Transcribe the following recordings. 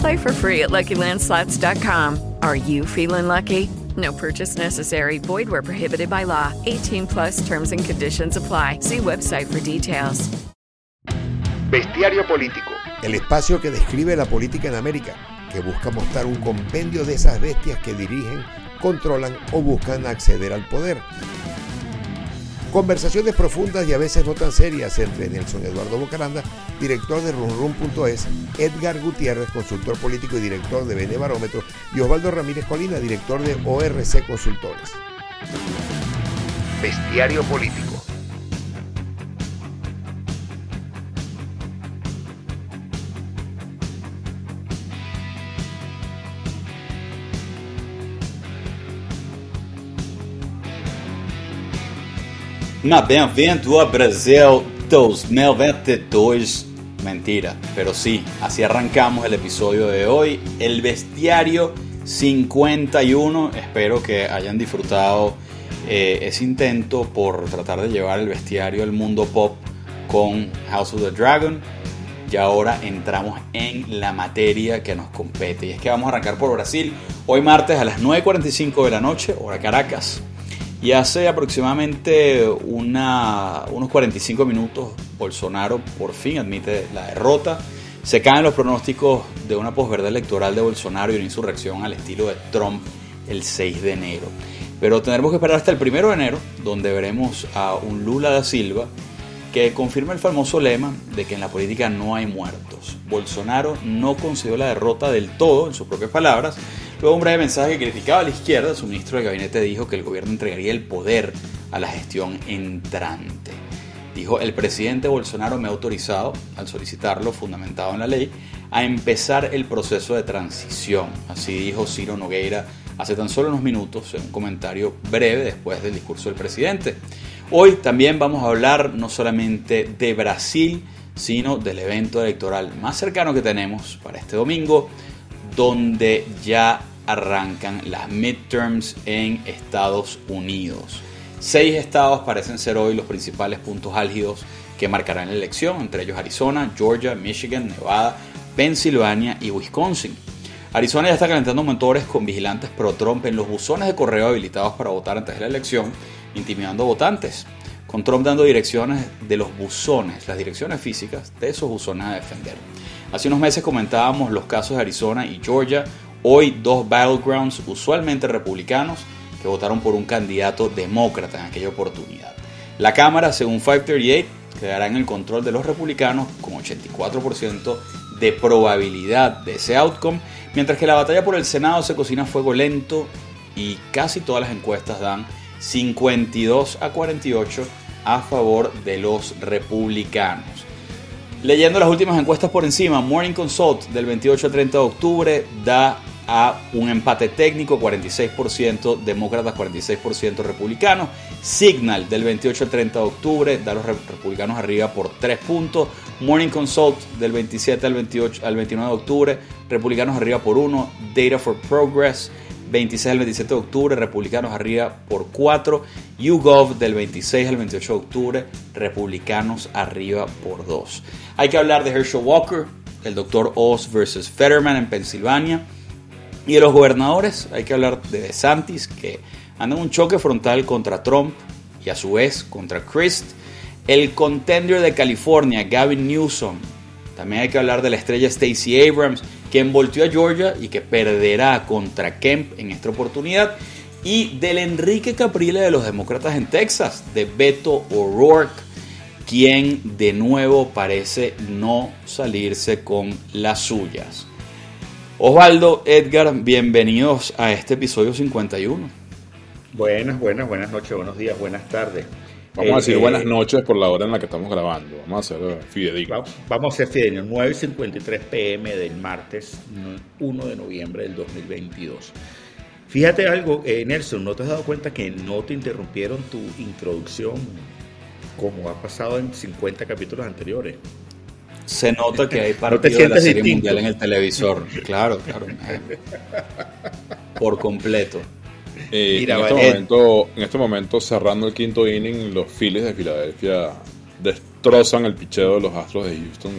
Play for free at LuckyLandSlots.com. Are you feeling lucky? No purchase necessary. Void where prohibited by law. 18 plus terms and conditions apply. See website for details. Bestiario Político. El espacio que describe la política en América, que busca mostrar un compendio de esas bestias que dirigen, controlan o buscan acceder al poder. Conversaciones profundas y a veces no tan serias entre Nelson Eduardo Bocaranda, director de runrun.es, Edgar Gutiérrez, consultor político y director de Bene Barómetro, y Osvaldo Ramírez Colina, director de ORC Consultores. Bestiario Político. Na Bem-vindo ao Brasil 2022. Mentira, pero sí, así arrancamos el episodio de hoy, el bestiario 51. Espero que hayan disfrutado eh, ese intento por tratar de llevar el bestiario al mundo pop con House of the Dragon. Y ahora entramos en la materia que nos compete. Y es que vamos a arrancar por Brasil hoy martes a las 9.45 de la noche, hora Caracas. Y hace aproximadamente unos 45 minutos, Bolsonaro por fin admite la derrota. Se caen los pronósticos de una posverdad electoral de Bolsonaro y una insurrección al estilo de Trump el 6 de enero. Pero tendremos que esperar hasta el 1 de enero, donde veremos a un Lula da Silva que confirma el famoso lema de que en la política no hay muertos. Bolsonaro no concedió la derrota del todo, en sus propias palabras, Luego un breve mensaje que criticaba a la izquierda, su ministro de gabinete dijo que el gobierno entregaría el poder a la gestión entrante. Dijo, el presidente Bolsonaro me ha autorizado, al solicitarlo, fundamentado en la ley, a empezar el proceso de transición. Así dijo Ciro Nogueira hace tan solo unos minutos en un comentario breve después del discurso del presidente. Hoy también vamos a hablar no solamente de Brasil, sino del evento electoral más cercano que tenemos para este domingo, donde ya arrancan las midterms en Estados Unidos. Seis estados parecen ser hoy los principales puntos álgidos que marcarán la elección, entre ellos Arizona, Georgia, Michigan, Nevada, Pensilvania y Wisconsin. Arizona ya está calentando motores con vigilantes pro-Trump en los buzones de correo habilitados para votar antes de la elección, intimidando votantes, con Trump dando direcciones de los buzones, las direcciones físicas de esos buzones a defender. Hace unos meses comentábamos los casos de Arizona y Georgia, hoy dos battlegrounds usualmente republicanos que votaron por un candidato demócrata en aquella oportunidad. La Cámara, según 538, quedará en el control de los republicanos con 84% de probabilidad de ese outcome, mientras que la batalla por el Senado se cocina a fuego lento y casi todas las encuestas dan 52 a 48 a favor de los republicanos. Leyendo las últimas encuestas por encima, Morning Consult del 28 al 30 de octubre da a un empate técnico, 46% demócratas, 46% republicanos. Signal del 28 al 30 de octubre da a los republicanos arriba por 3 puntos. Morning Consult del 27 al, 28, al 29 de octubre, republicanos arriba por 1. Data for Progress 26 al 27 de octubre, republicanos arriba por 4. YouGov del 26 al 28 de octubre, republicanos arriba por 2. Hay que hablar de Herschel Walker, el doctor Oz versus Fetterman en Pensilvania. Y de los gobernadores, hay que hablar de DeSantis, que anda en un choque frontal contra Trump y a su vez contra Christ. El contender de California, Gavin Newsom. También hay que hablar de la estrella Stacey Abrams quien volteó a Georgia y que perderá contra Kemp en esta oportunidad, y del Enrique Caprile de los demócratas en Texas, de Beto O'Rourke, quien de nuevo parece no salirse con las suyas. Osvaldo, Edgar, bienvenidos a este episodio 51. Buenas, buenas, buenas noches, buenos días, buenas tardes. Vamos a decir Eh, buenas noches por la hora en la que estamos grabando. Vamos a ser fidedignos. Vamos a ser fidedignos, 9.53 pm del martes 1 de noviembre del 2022. Fíjate algo, eh, Nelson, ¿no te has dado cuenta que no te interrumpieron tu introducción como ha pasado en 50 capítulos anteriores? Se nota que hay partido de la Serie distinto. Mundial en el televisor. Claro, claro. Por completo. Eh, Mira, en, este vale. momento, en este momento, cerrando el quinto inning, los Phillies de Filadelfia destrozan el picheo de los Astros de Houston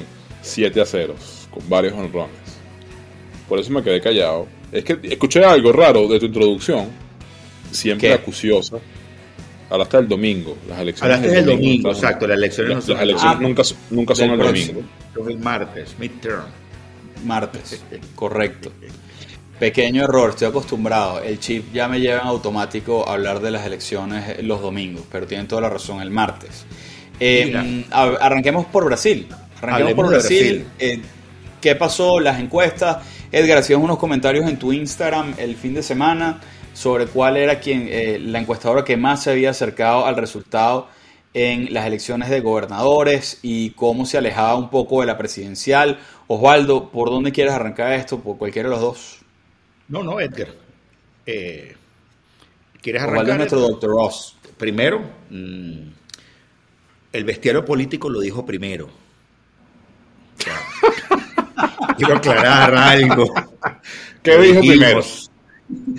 7 a 0, con varios honrones. Por eso me quedé callado. Es que escuché algo raro de tu introducción, siempre ¿Qué? acuciosa. Hablaste del domingo, las elecciones. Hablaste del domingo, en Estados exacto, las elecciones no Las, son las el elecciones domingo. nunca, nunca son el domingo. Son el martes, midterm. Martes, correcto. Pequeño error, estoy acostumbrado. El chip ya me lleva en automático a hablar de las elecciones los domingos, pero tienen toda la razón, el martes. Eh, a- arranquemos por Brasil. Arranquemos Hablemos por. Brasil. Eh, ¿Qué pasó? Las encuestas. Edgar, hacías unos comentarios en tu Instagram el fin de semana sobre cuál era quien, eh, la encuestadora que más se había acercado al resultado en las elecciones de gobernadores y cómo se alejaba un poco de la presidencial. Osvaldo, ¿por dónde quieres arrancar esto? ¿Por cualquiera de los dos? No, no, Edgar. Eh, ¿Quieres Osvaldo es arrancar? nuestro Dr. Ross. Primero, mm, el bestiario político lo dijo primero. Quiero aclarar algo. ¿Qué dijo primero?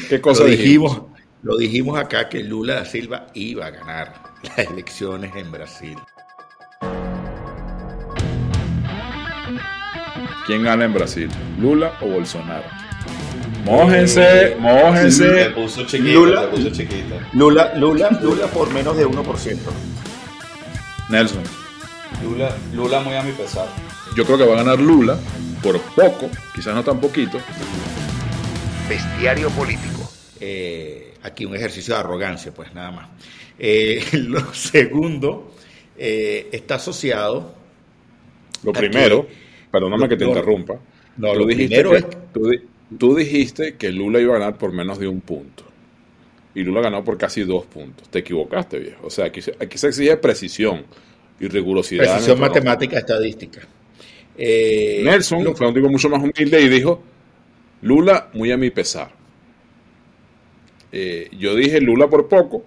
¿Qué cosa lo dijimos? dijimos, lo dijimos acá que Lula da Silva iba a ganar las elecciones en Brasil. ¿Quién gana en Brasil? ¿Lula o Bolsonaro? Mójense, mójense. puso Lula. puso chiquito. Lula, Lula, Lula por menos de 1%. Nelson, Lula, Lula muy a mi pesar. yo creo que va a ganar Lula por poco, quizás no tan poquito. Bestiario político. Eh, aquí un ejercicio de arrogancia, pues nada más. Eh, lo segundo eh, está asociado. Lo primero, perdóname que te interrumpa. no, tú, lo dijiste primero que, es- tú, di- tú dijiste que Lula iba a ganar por menos de un punto. Y Lula ganó por casi dos puntos. Te equivocaste, viejo. O sea, aquí, se- aquí se exige precisión y rigurosidad. Precisión matemática estadística. Eh, Nelson lo- fue un tipo mucho más humilde y dijo, Lula muy a mi pesar. Eh, yo dije Lula por poco,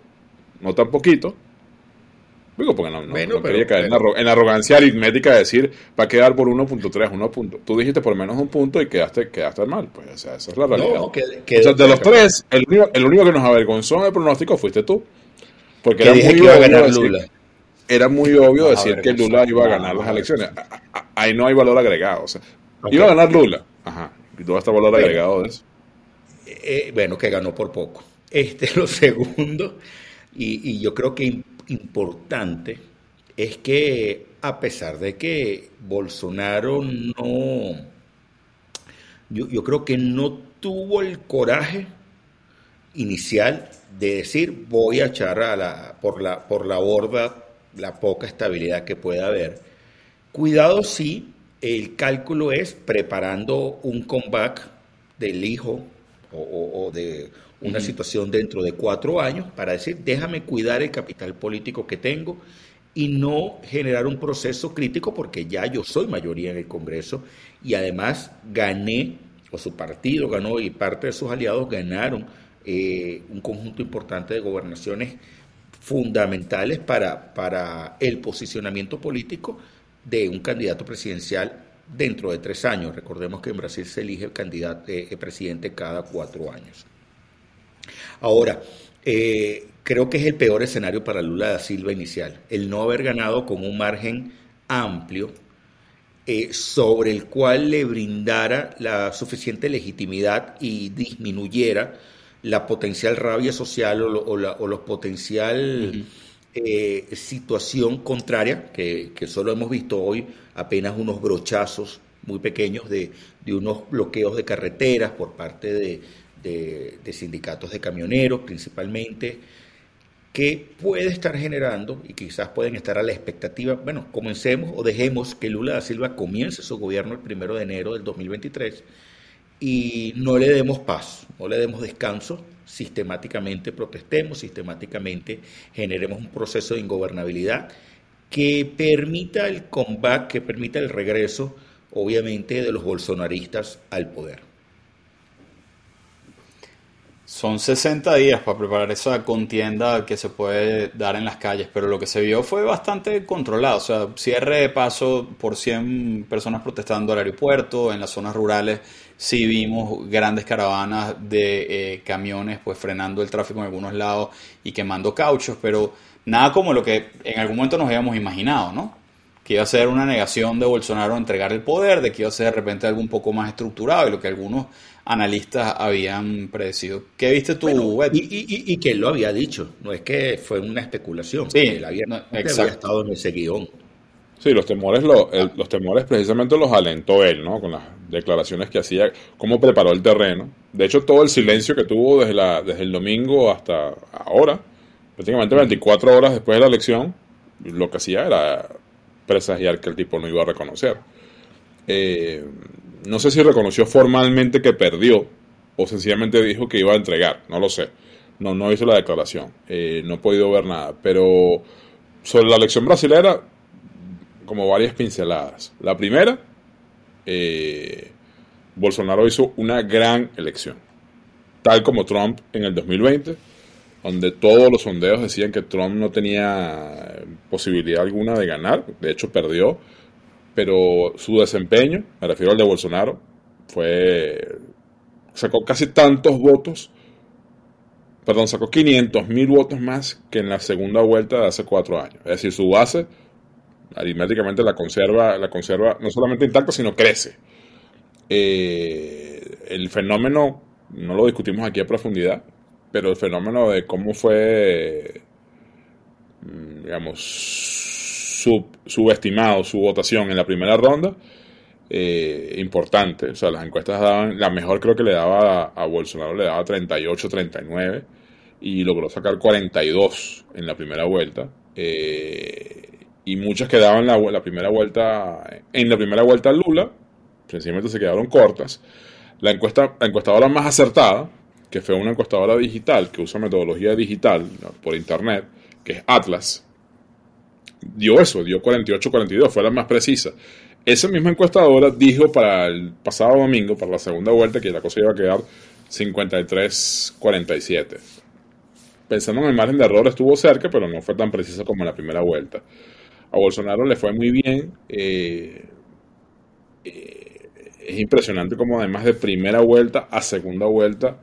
no tan poquito. Digo, porque no, no- Bueno, no pero- quería caer en, pero- en arrogancia aritmética de decir, va a quedar por 1.3, 1 punto. Tú dijiste por menos un punto y quedaste, quedaste mal. Pues, o sea, esa es la realidad. no, que, O sea, de los tres, el único, el único que nos avergonzó en el pronóstico fuiste tú. Porque que era muy iba a obvio ganar decir- Lula. era muy obvio decir que. Lula iba a ganar las elecciones. Ahí no hay valor agregado. O sea, iba a ganar Lula. Ajá. ¿Y dónde está el valor Bueno. agregado de eso? Eh, bueno, que ganó por poco. Este, lo segundo, y, y yo creo que im- importante, es que a pesar de que Bolsonaro no, yo, yo creo que no tuvo el coraje inicial de decir voy a echar a la, por, la, por la borda la poca estabilidad que pueda haber. Cuidado si el cálculo es preparando un comeback del hijo o, o- o de una situación dentro de cuatro años para decir, déjame cuidar el capital político que tengo y no generar un proceso crítico porque ya yo soy mayoría en el Congreso y además gané, o su partido ganó y parte de sus aliados ganaron eh, un conjunto importante de gobernaciones fundamentales para, para el posicionamiento político de un candidato presidencial dentro de tres años. Recordemos que en Brasil se elige el candidato eh, presidente cada cuatro años. Ahora, eh, creo que es el peor escenario para Lula da Silva inicial, el no haber ganado con un margen amplio eh, sobre el cual le brindara la suficiente legitimidad y disminuyera la potencial rabia social o, lo- la, los potencial eh, situación contraria, que, que solo hemos visto hoy apenas unos brochazos muy pequeños de, de unos bloqueos de carreteras por parte de, de- de sindicatos de camioneros principalmente. que puede estar generando y quizás pueden estar a la expectativa, bueno, comencemos o dejemos que Lula da Silva comience su gobierno el primero de enero del 2023 y no le demos paz, no le demos descanso, sistemáticamente protestemos, sistemáticamente generemos un proceso de ingobernabilidad que permita el comeback, que permita el regreso, obviamente, de los bolsonaristas al poder. Son 60 días para preparar esa contienda que se puede dar en las calles, pero lo que se vio fue bastante controlado. O sea, cierre de paso por 100 personas protestando al aeropuerto, en las zonas rurales sí vimos grandes caravanas de eh, camiones pues frenando el tráfico en algunos lados y quemando cauchos, pero nada como lo que en algún momento nos habíamos imaginado, ¿no? Que iba a ser una negación de Bolsonaro entregar el poder, de que iba a ser de repente algo un poco más estructurado y lo que algunos analistas habían predecido. ¿Qué viste tú, y, que él lo había dicho, no es que fue una especulación, sí, él había, estado en ese guion. Sí, los temores, los temores precisamente los alentó él, ¿no? Con las declaraciones que hacía, cómo preparó el terreno. De hecho, todo el silencio que tuvo desde, la, desde el domingo hasta ahora, prácticamente 24 horas después de la elección, lo que hacía era presagiar que el tipo no iba a reconocer. Eh, no sé si reconoció formalmente que perdió o sencillamente dijo que iba a entregar, no lo sé. No, no hizo la declaración, eh, no he podido ver nada. Pero sobre la elección brasilera, como varias pinceladas. La primera, eh, Bolsonaro hizo una gran elección, tal como Trump en el 2020 donde todos los sondeos decían que Trump no tenía posibilidad alguna de ganar, de hecho perdió, pero su desempeño, me refiero al de Bolsonaro, fue sacó casi tantos votos, perdón, sacó 500 mil votos más que en la segunda vuelta de hace cuatro años. Es decir, su base aritméticamente la conserva, la conserva no solamente intacta, sino crece. Eh, el fenómeno, no lo discutimos aquí a profundidad, pero el fenómeno de cómo fue, mm, subestimado su votación en la primera ronda, eh, importante. O sea, las encuestas daban, la mejor creo que le daba a, Bolsonaro, le daba 38, 39 y logró sacar 42 en la primera vuelta. Eh, y muchas quedaban la, la primera vuelta, en la primera vuelta Lula, sencillamente se quedaron cortas. La, encuesta, la encuestadora más acertada, que fue una encuestadora digital que usa metodología digital por internet, que es Atlas, dio eso, dio 48-42, fue la más precisa. Esa misma encuestadora dijo para el pasado domingo, para la segunda vuelta, que la cosa iba a quedar 53-47. Pensando en el margen de error, estuvo cerca, pero no fue tan precisa como en la primera vuelta. A Bolsonaro le fue muy bien. Eh, eh, es impresionante como además de primera vuelta a segunda vuelta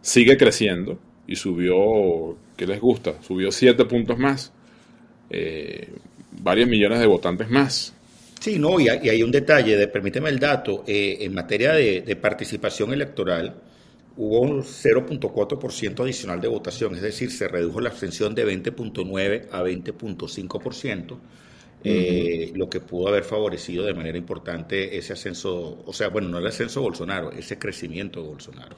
sigue creciendo y subió, ¿qué les gusta? Subió siete puntos más, eh, varios millones de votantes más. Sí, no, y hay, un detalle, de, permíteme el dato, eh, en materia de, participación electoral hubo un 0.4% adicional de votación, es decir, se redujo la abstención de 20.9 a 20.5%. Eh, lo que pudo haber favorecido de manera importante ese ascenso, o sea, bueno, no el ascenso de Bolsonaro, ese crecimiento de Bolsonaro.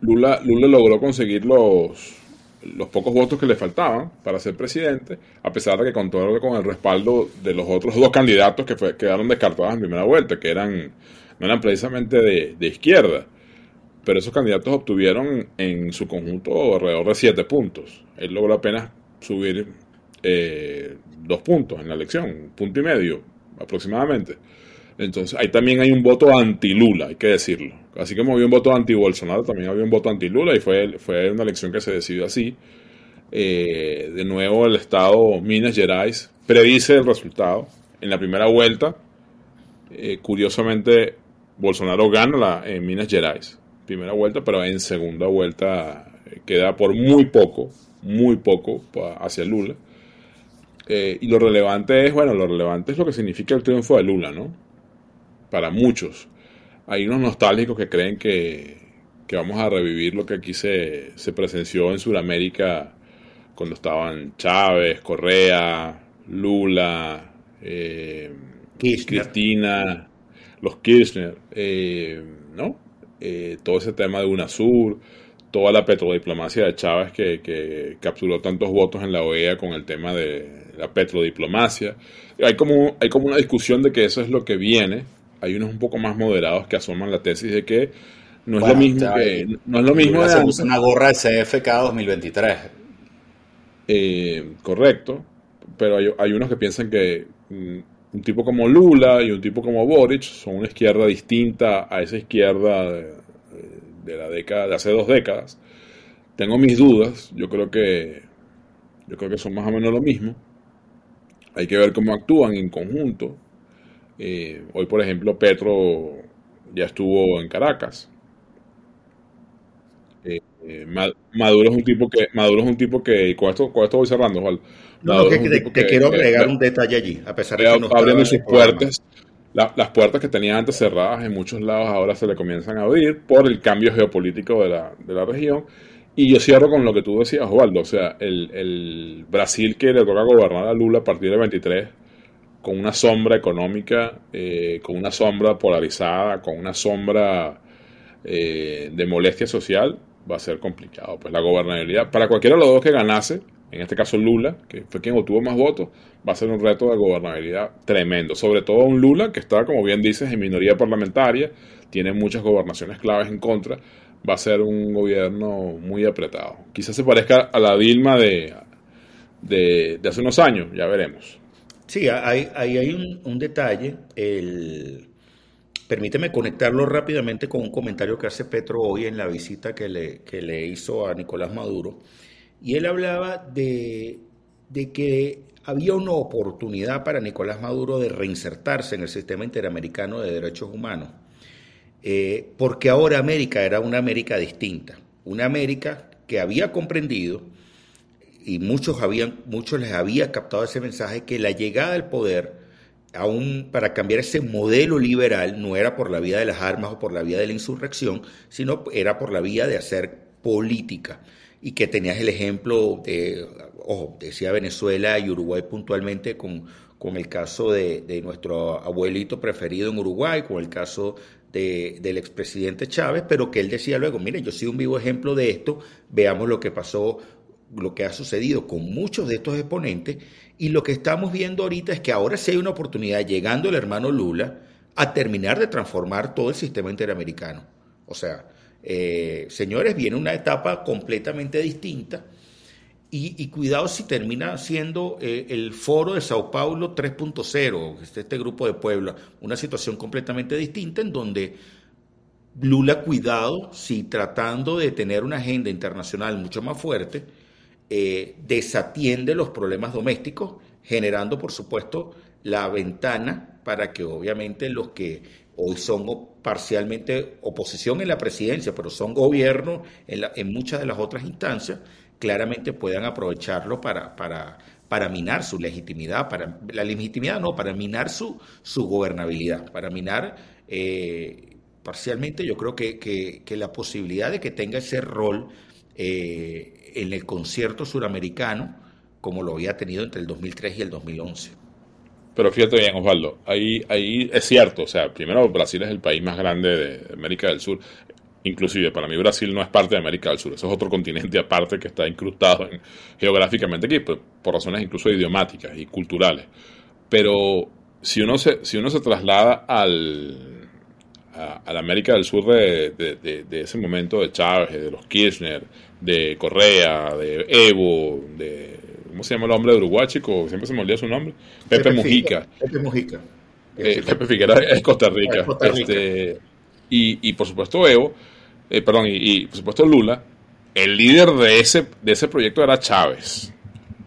Lula, Lula logró conseguir los, los pocos votos que le faltaban para ser presidente, a pesar de que contó con el respaldo de los otros dos candidatos que fue, quedaron descartados en primera vuelta, que eran, no eran precisamente de, izquierda. Pero esos candidatos obtuvieron en su conjunto alrededor de siete puntos. Él logró apenas subir eh, dos puntos en la elección, un punto y medio aproximadamente. Entonces, ahí también hay un voto anti-Lula, hay que decirlo. Así como había un voto anti-Bolsonaro, también había un voto anti-Lula y fue, fue una elección que se decidió así. Eh, de nuevo, el Estado Minas Gerais predice el resultado. En la primera vuelta, eh, curiosamente, Bolsonaro gana la, en Minas Gerais. Primera vuelta, pero en segunda vuelta eh, queda por muy poco, muy poco hacia Lula. y lo relevante es, bueno, lo relevante es lo que significa el triunfo de Lula, ¿no? Para muchos. Hay unos nostálgicos que creen que, vamos a revivir lo que aquí se, presenció en Sudamérica cuando estaban Chávez, Correa, Lula, eh, Cristina, los Kirchner, eh, ¿no? Eh, todo ese tema de UNASUR, toda la petrodiplomacia de Chávez que, que, capturó tantos votos en la OEA con el tema de la petrodiplomacia. Hay como, hay como una discusión de que eso es lo que viene. Hay unos un poco más moderados que asoman la tesis de que no es lo mismo que no es lo mismo de se una gorra de CFK 2023. Eh, correcto, pero hay, hay, unos que piensan que mm, un tipo como Lula y un tipo como Boric son una izquierda distinta a esa izquierda de, de la década, de hace dos décadas. Tengo mis dudas, yo creo que yo creo que son más o menos lo mismo. Hay que ver cómo actúan en conjunto. Eh, hoy, por ejemplo, Petro ya estuvo en Caracas. Eh, eh, Maduro es un tipo que Maduro es un tipo que con esto con esto voy cerrando Juan. No, que, te, quiero agregar un detalle allí a pesar de que no abriendo sus puertas las puertas que tenía antes cerradas en muchos lados ahora se le comienzan a abrir por el cambio geopolítico de la, de la región. Y yo cierro con lo que tú decías, Osvaldo. O sea, el, el, Brasil que le toca gobernar a Lula a partir del 23, con una sombra económica, eh, con una sombra polarizada, con una sombra eh, de molestia social, va a ser complicado. Pues la gobernabilidad, para cualquiera de los dos que ganase, en este caso Lula, que fue quien obtuvo más votos, va a ser un reto de gobernabilidad tremendo. Sobre todo un Lula que está, como bien dices, en minoría parlamentaria, tiene muchas gobernaciones claves en contra, va a ser un gobierno muy apretado. Quizás se parezca a la Dilma de, de, hace unos años, ya veremos. Sí, hay, hay un, detalle. Permíteme conectarlo rápidamente con un comentario que hace Petro hoy en la visita que le, que le hizo a Nicolás Maduro y él hablaba de, que había una oportunidad para Nicolás Maduro de reinsertarse en el sistema interamericano de derechos humanos, eh, porque ahora América era una América distinta, una América que había comprendido y muchos, habían, muchos les había captado ese mensaje que la llegada al poder, aún para cambiar ese modelo liberal, no era por la vía de las armas o por la vía de la insurrección, sino era por la vía de hacer política. Y que tenías el ejemplo de, ojo, decía Venezuela y Uruguay puntualmente con, con el caso de, nuestro abuelito preferido en Uruguay, con el caso de, del expresidente Chávez, pero que él decía luego, mire, yo soy un vivo ejemplo de esto, veamos lo que pasó, lo que ha sucedido con muchos de estos exponentes, y lo que estamos viendo ahorita es que ahora sí hay una oportunidad, llegando el hermano Lula, a terminar de transformar todo el sistema interamericano. O sea, eh, señores, viene una etapa completamente distinta y, cuidado si termina siendo eh, el foro de Sao Paulo 3.0, este, este grupo de Puebla, una situación completamente distinta en donde Lula, cuidado si tratando de tener una agenda internacional mucho más fuerte, eh, desatiende los problemas domésticos, generando, por supuesto, la ventana para que obviamente los que hoy son parcialmente oposición en la presidencia, pero son gobierno en, muchas de las otras instancias, claramente puedan aprovecharlo para, para, para minar su legitimidad, para la legitimidad no, para minar su, su gobernabilidad, para minar eh, parcialmente yo creo que, que, la posibilidad de que tenga ese rol eh, en el concierto suramericano como lo había tenido entre el 2003 y el 2011. Pero fíjate bien, Osvaldo, ahí, ahí es cierto, o sea, primero Brasil es el país más grande de América del Sur. Inclusive, para mí Brasil no es parte de América del Sur, eso es otro continente aparte que está incrustado geográficamente aquí, por, razones incluso idiomáticas y culturales. Pero si uno se, si uno se traslada al, a, la América del Sur de, de, ese momento de Chávez, de los Kirchner, de Correa, de Evo, de ¿Cómo se llama el hombre de Uruguay, chico? Siempre se me olvida su nombre. Pepe, Mujica. Pepe Mujica. Eh, Pepe Figuera es Costa Rica. Este, y, por supuesto Evo, eh, perdón, y, por supuesto Lula, el líder de ese, de ese proyecto era Chávez.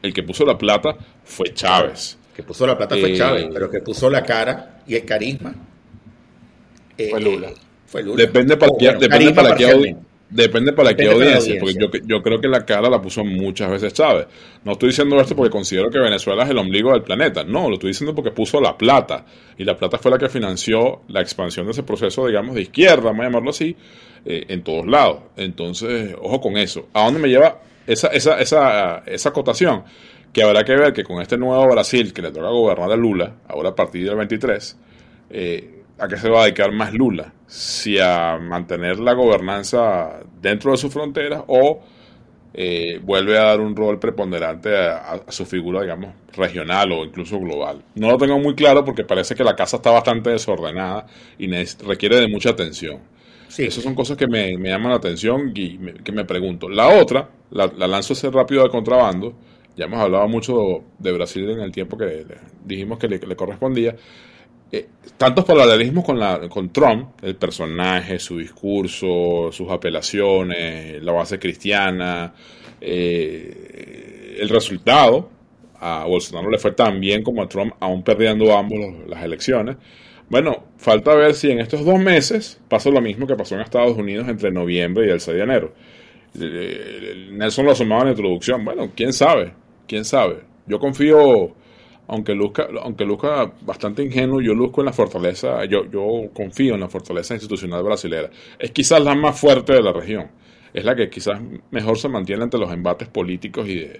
El que puso la plata fue Chávez. Que puso la plata fue eh, Chávez, pero que puso la cara y el carisma. Fue Lula. Fue Lula. Depende para, qué, depende para qué Depende para qué audiencia, porque yo, yo, creo que la cara la puso muchas veces Chávez. No estoy diciendo esto porque considero que Venezuela es el ombligo del planeta, no, lo estoy diciendo porque puso la plata, y la plata fue la que financió la expansión de ese proceso, digamos, de izquierda, vamos a llamarlo así, eh, en todos lados. Entonces, ojo con eso. ¿A dónde me lleva esa, esa, esa, esa acotación? Que habrá que ver que con este nuevo Brasil que le toca gobernar a Lula, ahora a partir del 23, eh, ¿a qué se va a dedicar más Lula? Si a mantener la gobernanza dentro de sus fronteras o eh, vuelve a dar un rol preponderante a, su figura, digamos, regional o incluso global. No lo tengo muy claro porque parece que la casa está bastante desordenada y requiere de mucha atención. Sí. Esas son cosas que me, llaman la atención y que me pregunto. La otra, la, lanzo ese rápido de contrabando, ya hemos hablado mucho de Brasil en el tiempo que dijimos que le, correspondía. Eh, tantos paralelismos con, la, con Trump, el personaje, su discurso, sus apelaciones, la base cristiana, eh, el resultado. A Bolsonaro le fue tan bien como a Trump, aún perdiendo ambos las elecciones. Bueno, falta ver si en estos dos meses pasa lo mismo que pasó en Estados Unidos entre noviembre y el 6 de enero. Nelson lo asomaba en la introducción. Bueno, quién sabe, quién sabe. Yo confío, aunque luzca, aunque luzca bastante ingenuo, yo luzco en la fortaleza, yo, yo confío en la fortaleza institucional brasileña. Es quizás la más fuerte de la región. Es la que quizás mejor se mantiene ante los embates políticos y de,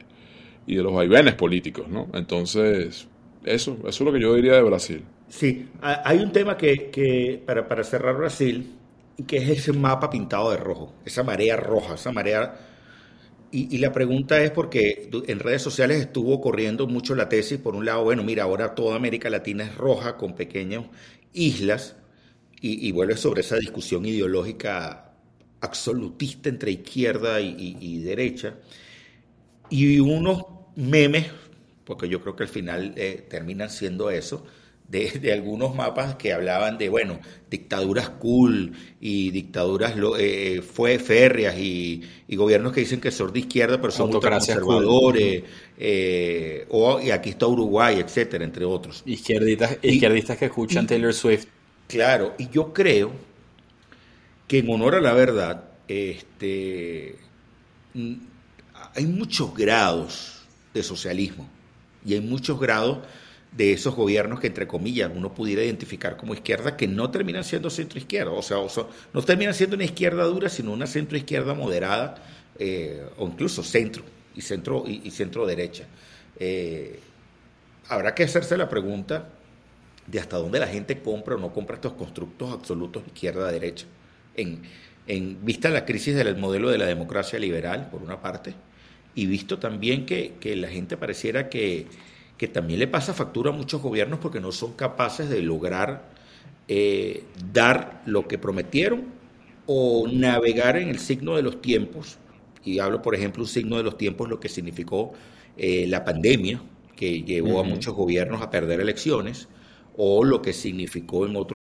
y de los vaivenes políticos, ¿no? Entonces, eso, eso es lo que yo diría de Brasil. Sí, hay un tema que, para, para, cerrar Brasil, que es ese mapa pintado de rojo, esa marea roja, esa marea... Y, la pregunta es porque en redes sociales estuvo corriendo mucho la tesis, por un lado, bueno, mira, ahora toda América Latina es roja con pequeñas islas, y, vuelve sobre esa discusión ideológica absolutista entre izquierda y derecha, y unos memes porque yo creo que al final eh, terminan siendo eso, de, algunos mapas que hablaban de, bueno, dictaduras cool y dictaduras eh, fue férreas y, gobiernos que dicen que son de izquierda pero son conservadores, eh, o, y aquí está Uruguay, etcétera, entre otros. Izquierdistas, izquierdistas que escuchan Taylor Swift. Claro, y yo creo que en honor a la verdad, este, hay muchos grados de socialismo y hay muchos grados de esos gobiernos que, entre comillas, uno pudiera identificar como izquierda, que no terminan siendo centro-izquierda. O sea, no terminan siendo una izquierda dura, sino una centro-izquierda moderada, eh, o incluso centro y centro, y, centro-derecha. Eh, habrá que hacerse la pregunta de hasta dónde la gente compra o no compra estos constructos absolutos izquierda-derecha. En, en vista de la crisis del modelo de la democracia liberal, por una parte, y visto también que, la gente pareciera que, también le pasa factura a muchos gobiernos porque no son capaces de lograr eh, dar lo que prometieron o navegar en el signo de los tiempos. Y hablo, por ejemplo, un signo de los tiempos, lo que significó eh, la pandemia, que llevó a muchos gobiernos a perder elecciones, o lo que significó en otros.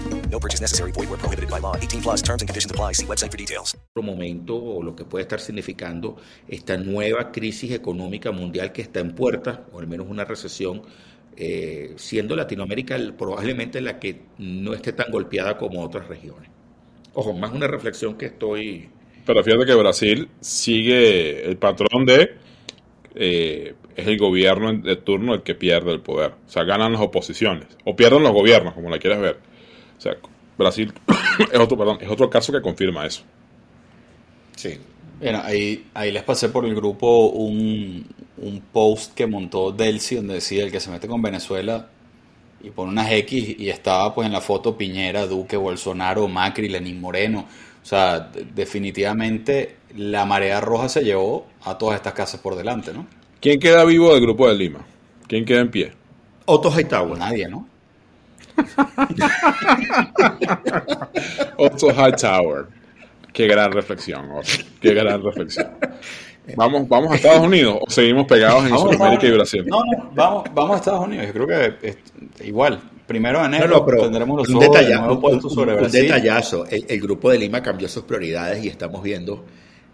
No purchase necessary. Void where prohibited by law. 18 plus terms and conditions apply. See website for details. momento o lo que puede estar significando esta nueva crisis económica mundial que está en puerta, o al menos una recesión, eh, siendo Latinoamérica probablemente la que no esté tan golpeada como otras regiones. Ojo, más una reflexión que estoy... Pero fíjate que Brasil sigue el patrón de... Eh, es el gobierno de turno el que pierde el poder. O sea, ganan las oposiciones. O pierden los gobiernos, como la quieras ver. O sea, Brasil es otro, perdón, es otro caso que confirma eso. Sí. Bueno, ahí, ahí les pasé por el grupo un, un post que montó Delcy donde decía el que se mete con Venezuela y pone unas X y estaba pues en la foto Piñera, Duque, Bolsonaro, Macri, Lenín Moreno. O sea, definitivamente la marea roja se llevó a todas estas casas por delante, ¿no? ¿Quién queda vivo del grupo de Lima? ¿Quién queda en pie? Otto Hightower. Nadie, ¿no? Otto Hightower. Qué gran reflexión, Oscar. Qué gran reflexión. ¿Vamos, ¿Vamos a Estados Unidos o seguimos pegados en Sudamérica y. Brasil? No, no, vamos, vamos a Estados Unidos. Yo creo que es- igual, primero de enero No, no, pero tendremos los un, ojos de detalla- nuevo un- sobre un Brasil. detallazo. El, el grupo de Lima cambió sus prioridades y estamos viendo,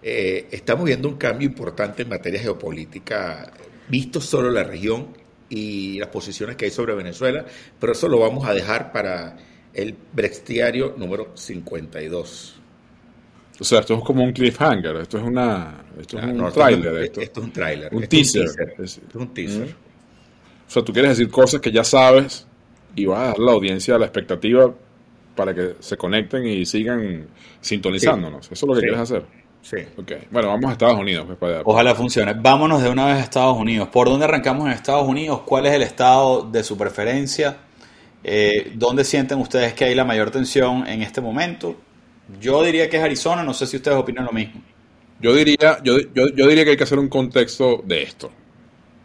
eh, estamos viendo un cambio importante en materia geopolítica, visto solo la región y las posiciones que hay sobre Venezuela, pero eso lo vamos a dejar para el brextiario número 52. O sea, esto es como un cliffhanger, esto es una, esto es Ah, un no, tráiler. es- Esto. esto es un tráiler, Un teaser. Es- esto es un teaser. Mm. O sea, tú quieres decir cosas que ya sabes y vas a dar a la audiencia la expectativa para que se conecten y sigan sintonizándonos. Sí. Eso es lo que Sí. quieres hacer. Sí. Ok. Bueno, vamos a Estados Unidos. pues, para- Ojalá funcione. Vámonos de una vez a Estados Unidos. ¿Por dónde arrancamos en Estados Unidos? ¿Cuál es el estado de su preferencia? Eh, ¿Dónde sienten ustedes que hay la mayor tensión en este momento? Yo diría que es Arizona, no sé si ustedes opinan lo mismo. Yo diría, yo, yo, yo diría que hay que hacer un contexto de esto.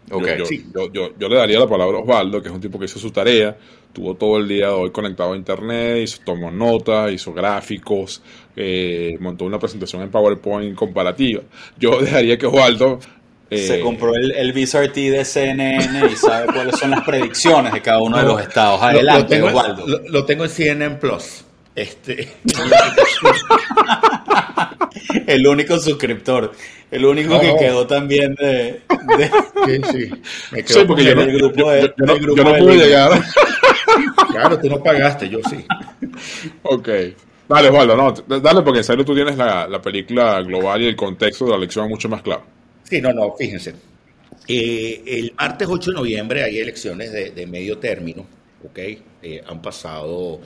Yo- Ok. Yo, Sí. yo, yo- yo le daría la palabra a Osvaldo, que es un tipo que hizo su tarea, tuvo todo el día de hoy conectado a internet, hizo, tomó notas, hizo gráficos, eh, montó una presentación en PowerPoint comparativa. Yo dejaría que Osvaldo... eh, Se compró el, el Visa RT de CNN y sabe cuáles son las predicciones de cada uno de los estados. Lo- Adelante, lo, tengo, en- Osvaldo. lo- lo tengo en CNN Plus. Este, El único suscriptor. El único No. que quedó también de... de- Sí, sí. Me Sí, quedo porque yo no, el yo- grupo yo- de- yo no- yo no de pude llegar. Claro, tú no pagaste, yo sí. Ok. Dale, Osvaldo, no, dale, porque en serio tú tienes la, la película global y el contexto de la elección mucho más claro. Sí, no, no, fíjense. Eh, el martes 8 de noviembre hay elecciones de, de medio término, ¿ok? Eh, han pasado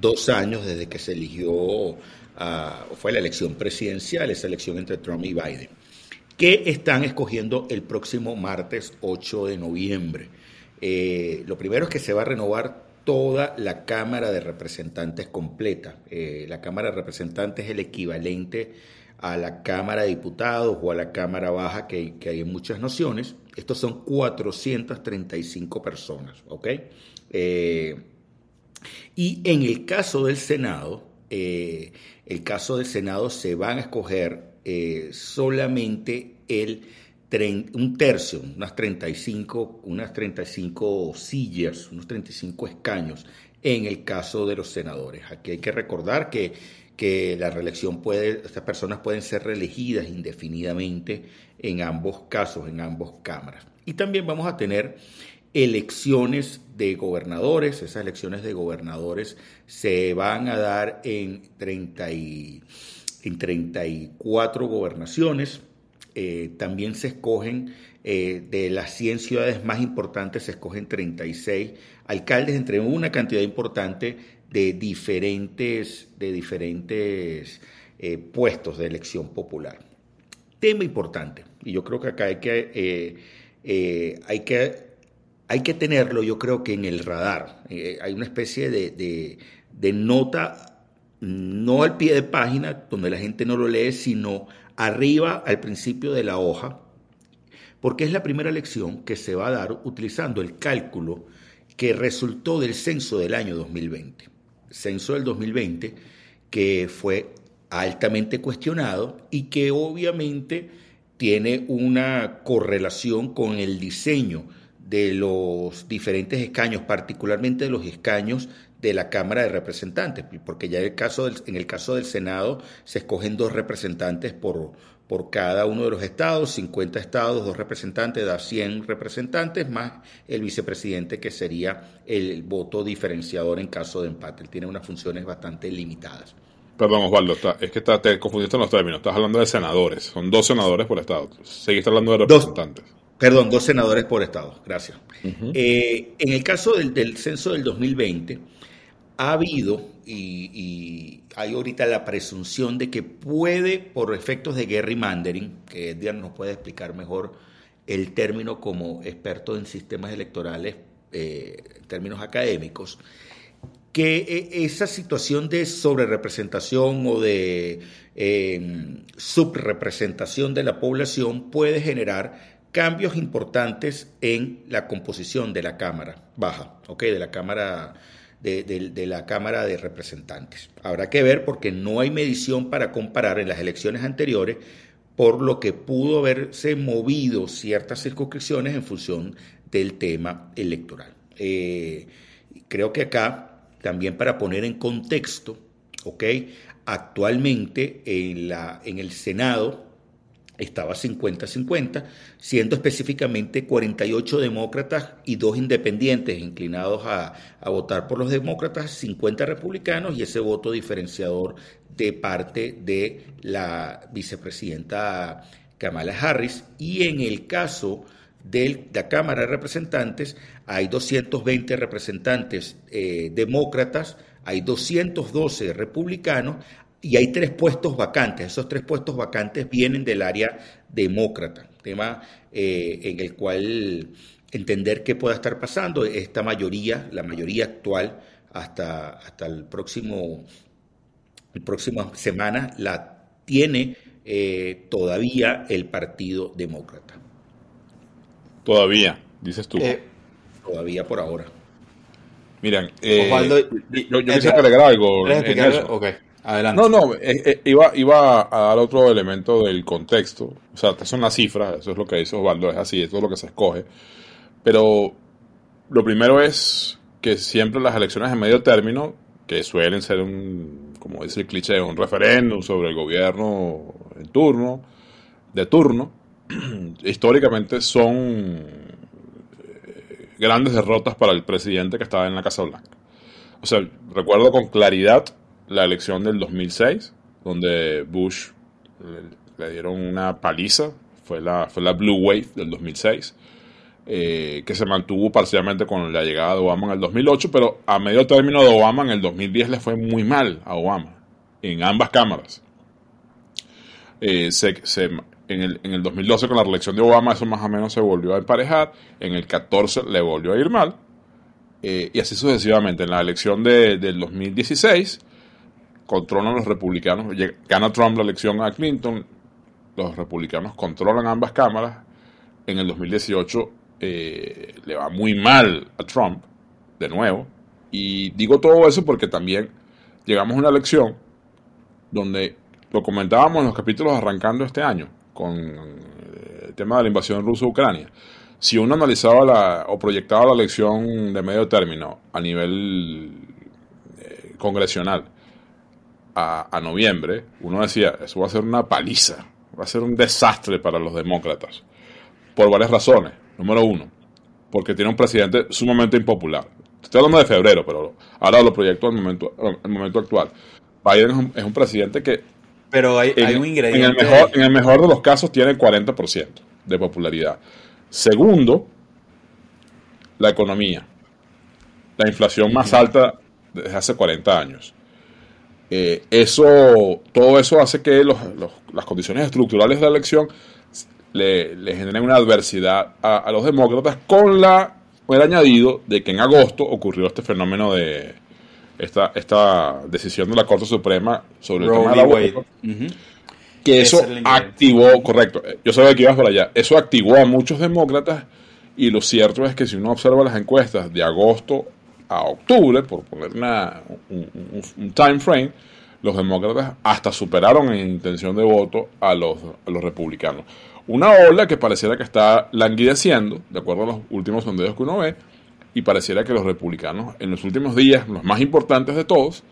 dos años desde que se eligió, ah, fue la elección presidencial, esa elección entre Trump y Biden, que están escogiendo el próximo martes 8 de noviembre. Eh, lo primero es que se va a renovar toda la Cámara de Representantes completa. Eh, la Cámara de Representantes es el equivalente a la Cámara de Diputados o a la Cámara Baja que, que hay en muchas naciones. Estos son 435 personas, ¿ok? Eh, y en el caso del Senado, eh, el caso del Senado se van a escoger solamente el un tercio, unas 35, unas 35 sillas, unos 35 escaños en el caso de los senadores. Aquí hay que recordar que, que la reelección puede, estas personas pueden ser reelegidas indefinidamente en ambos casos, en ambos cámaras. Y también vamos a tener elecciones de gobernadores. Esas elecciones de gobernadores se van a dar en, 30 y- en 34 gobernaciones. Eh, también se escogen, eh, de las 100 ciudades más importantes, se escogen 36 alcaldes entre una cantidad importante de diferentes, de diferentes eh, puestos de elección popular. Tema importante, y yo creo que acá hay que, hay que hay que tenerlo, yo creo que en el radar. Hay una especie de, de- de nota, no al pie de página, donde la gente no lo lee, sino arriba al principio de la hoja, porque es la primera lección que se va a dar utilizando el cálculo que resultó del censo del año 2020. Censo del 2020 que fue altamente cuestionado y que obviamente tiene una correlación con el diseño de los diferentes escaños, particularmente de los escaños de la Cámara de Representantes, porque ya en el caso del, en el caso del Senado se escogen dos representantes por, por cada uno de los estados, 50 estados, dos representantes, da 100 representantes, más el vicepresidente que sería el voto diferenciador en caso de empate. Él tiene unas funciones bastante limitadas. Perdón, Osvaldo, está- es que está- te confundiste en los términos. Estás hablando de senadores. Son dos senadores por estado. Seguiste hablando de representantes. Perdón, dos senadores por estado. Gracias. Eh, en el caso del, del censo del 2020, ha habido y, hay ahorita la presunción de que puede, por efectos de gerrymandering, que Edgar nos puede explicar mejor el término como experto en sistemas electorales, eh, en términos académicos, que eh, esa situación de sobrerepresentación o de eh, subrepresentación de la población puede generar cambios importantes en la composición de la Cámara Baja, ¿ok? De la Cámara de, la Cámara de Representantes. Habrá que ver porque no hay medición para comparar en las elecciones anteriores por lo que pudo haberse movido ciertas circunscripciones en función del tema electoral. Eh, creo que acá, también para poner en contexto, ¿ok? Actualmente en, la, en el Senado estaba 50-50, siendo específicamente 48 demócratas y dos independientes inclinados a, a, votar por los demócratas, 50 republicanos y ese voto diferenciador de parte de la vicepresidenta Kamala Harris. Y en el caso de la Cámara de Representantes hay 220 representantes eh, demócratas, hay 212 republicanos y hay tres puestos vacantes. Esos tres puestos vacantes vienen del área demócrata, tema eh, en el cual entender qué pueda estar pasando. Esta mayoría, la mayoría actual, hasta, hasta el próximo, el próxima semana, la tiene eh, todavía el Partido Demócrata. Todavía, dices tú. Eh, todavía por ahora. Miren, eh, Osvaldo, yo, yo quisiera agregar algo. En eso. Okay. Adelante. No, no, eh, eh, iba, iba a dar otro elemento del contexto. O sea, estas son las cifras, eso es lo que dice Osvaldo, es así, eso es lo que se escoge. Pero lo primero es que siempre las elecciones de medio término, que suelen ser un, como dice el cliché, un referéndum sobre el gobierno en turno, de turno, históricamente son grandes derrotas para el presidente que estaba en la Casa Blanca. O sea, recuerdo con claridad la elección del 2006, donde Bush le, dieron una paliza, fue la, fue la Blue Wave del 2006, eh, que se mantuvo parcialmente con la llegada de Obama en el 2008, pero a medio término de Obama en el 2010 le fue muy mal a Obama, en ambas cámaras. Eh, se, se, en, el, en el 2012 con la reelección de Obama eso más o menos se volvió a emparejar, en el 14 le volvió a ir mal, eh, y así sucesivamente. En la elección de, del 2016 controlan los republicanos, gana Trump la elección a Clinton, los republicanos controlan ambas cámaras, en el 2018 eh, le va muy mal a Trump, de nuevo, y digo todo eso porque también llegamos a una elección donde lo comentábamos en los capítulos arrancando este año, con eh, el tema de la invasión rusa a Ucrania. Si uno analizaba la, o proyectaba la elección de medio término a nivel eh, congresional, a, a, noviembre, uno decía, eso va a ser una paliza, va a ser un desastre para los demócratas, por varias razones. Número uno, porque tiene un presidente sumamente impopular. Estoy hablando de febrero, pero ahora lo proyecto al momento, al momento actual. Biden es un, es un, presidente que... Pero hay, en, hay un ingrediente... En el, mejor, en el mejor de los casos tiene 40% de popularidad. Segundo, la economía. La inflación más alta desde hace 40 años. Eh, eso, todo eso hace que los, los, las condiciones estructurales de la elección le, le generen una adversidad a, a, los demócratas con la el añadido de que en agosto ocurrió este fenómeno de esta, esta decisión de la Corte Suprema sobre el Roe tema de la Wade. uh -huh. que eso activó, correcto, yo sabía que ibas para allá, eso activó a muchos demócratas y lo cierto es que si uno observa las encuestas de agosto a octubre, por poner una, un, time frame, los demócratas hasta superaron en intención de voto a los, a los republicanos. Una ola que pareciera que está languideciendo, de acuerdo a los últimos sondeos que uno ve, y pareciera que los republicanos en los últimos días, los más importantes de todos,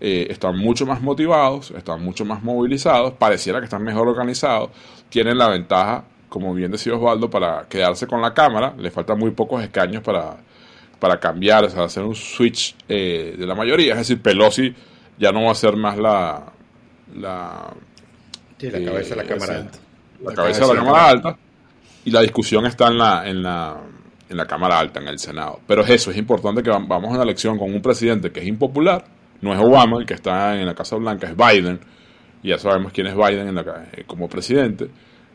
eh, están mucho más motivados, están mucho más movilizados, pareciera que están mejor organizados, tienen la ventaja, como bien decía Osvaldo, para quedarse con la Cámara, le faltan muy pocos escaños para para cambiar, o sea, hacer un switch eh, de la mayoría. Es decir, Pelosi ya no va a ser más la. La, sí, la cabeza de la Cámara Alta. La, la cabeza, de la Cámara Alta. Y la discusión está en la, en, la, en la Cámara Alta, en el Senado. Pero es eso, es importante que vamos a una elección con un presidente que es impopular. No es Obama el que está en la Casa Blanca, es Biden. Y ya sabemos quién es Biden en la, eh, como presidente.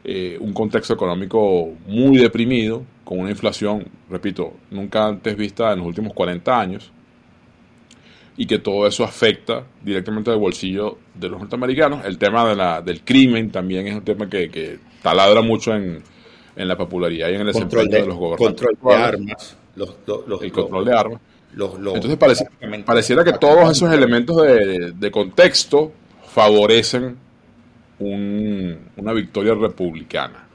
Eh, un contexto económico muy deprimido, con una inflación, repito, nunca antes vista en los últimos 40 años, y que todo eso afecta directamente al bolsillo de los norteamericanos. El tema de la, del crimen también es un tema que, que taladra mucho en, en, la popularidad y en el desempeño de, de, los gobernantes. Control de armas. Los, los, el control de armas. Entonces parece- pareciera que todos esos elementos de, de contexto favorecen un- una victoria republicana.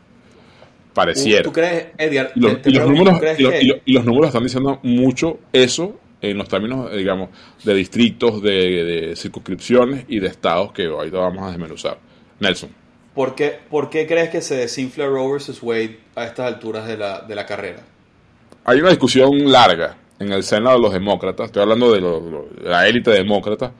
Pareciera. ¿Tú crees, Edgar? Y los, y números, ¿crees y los- que- y los- y los números están diciendo mucho eso en los términos, digamos, de distritos, de, de circunscripciones y de estados que ahorita vamos a desmenuzar. Nelson. ¿Por qué, por qué crees que se desinfla Roe Wade a estas alturas de la, de la carrera? Hay una discusión larga en el Senado de los demócratas, estoy hablando de, lo- de la élite demócrata,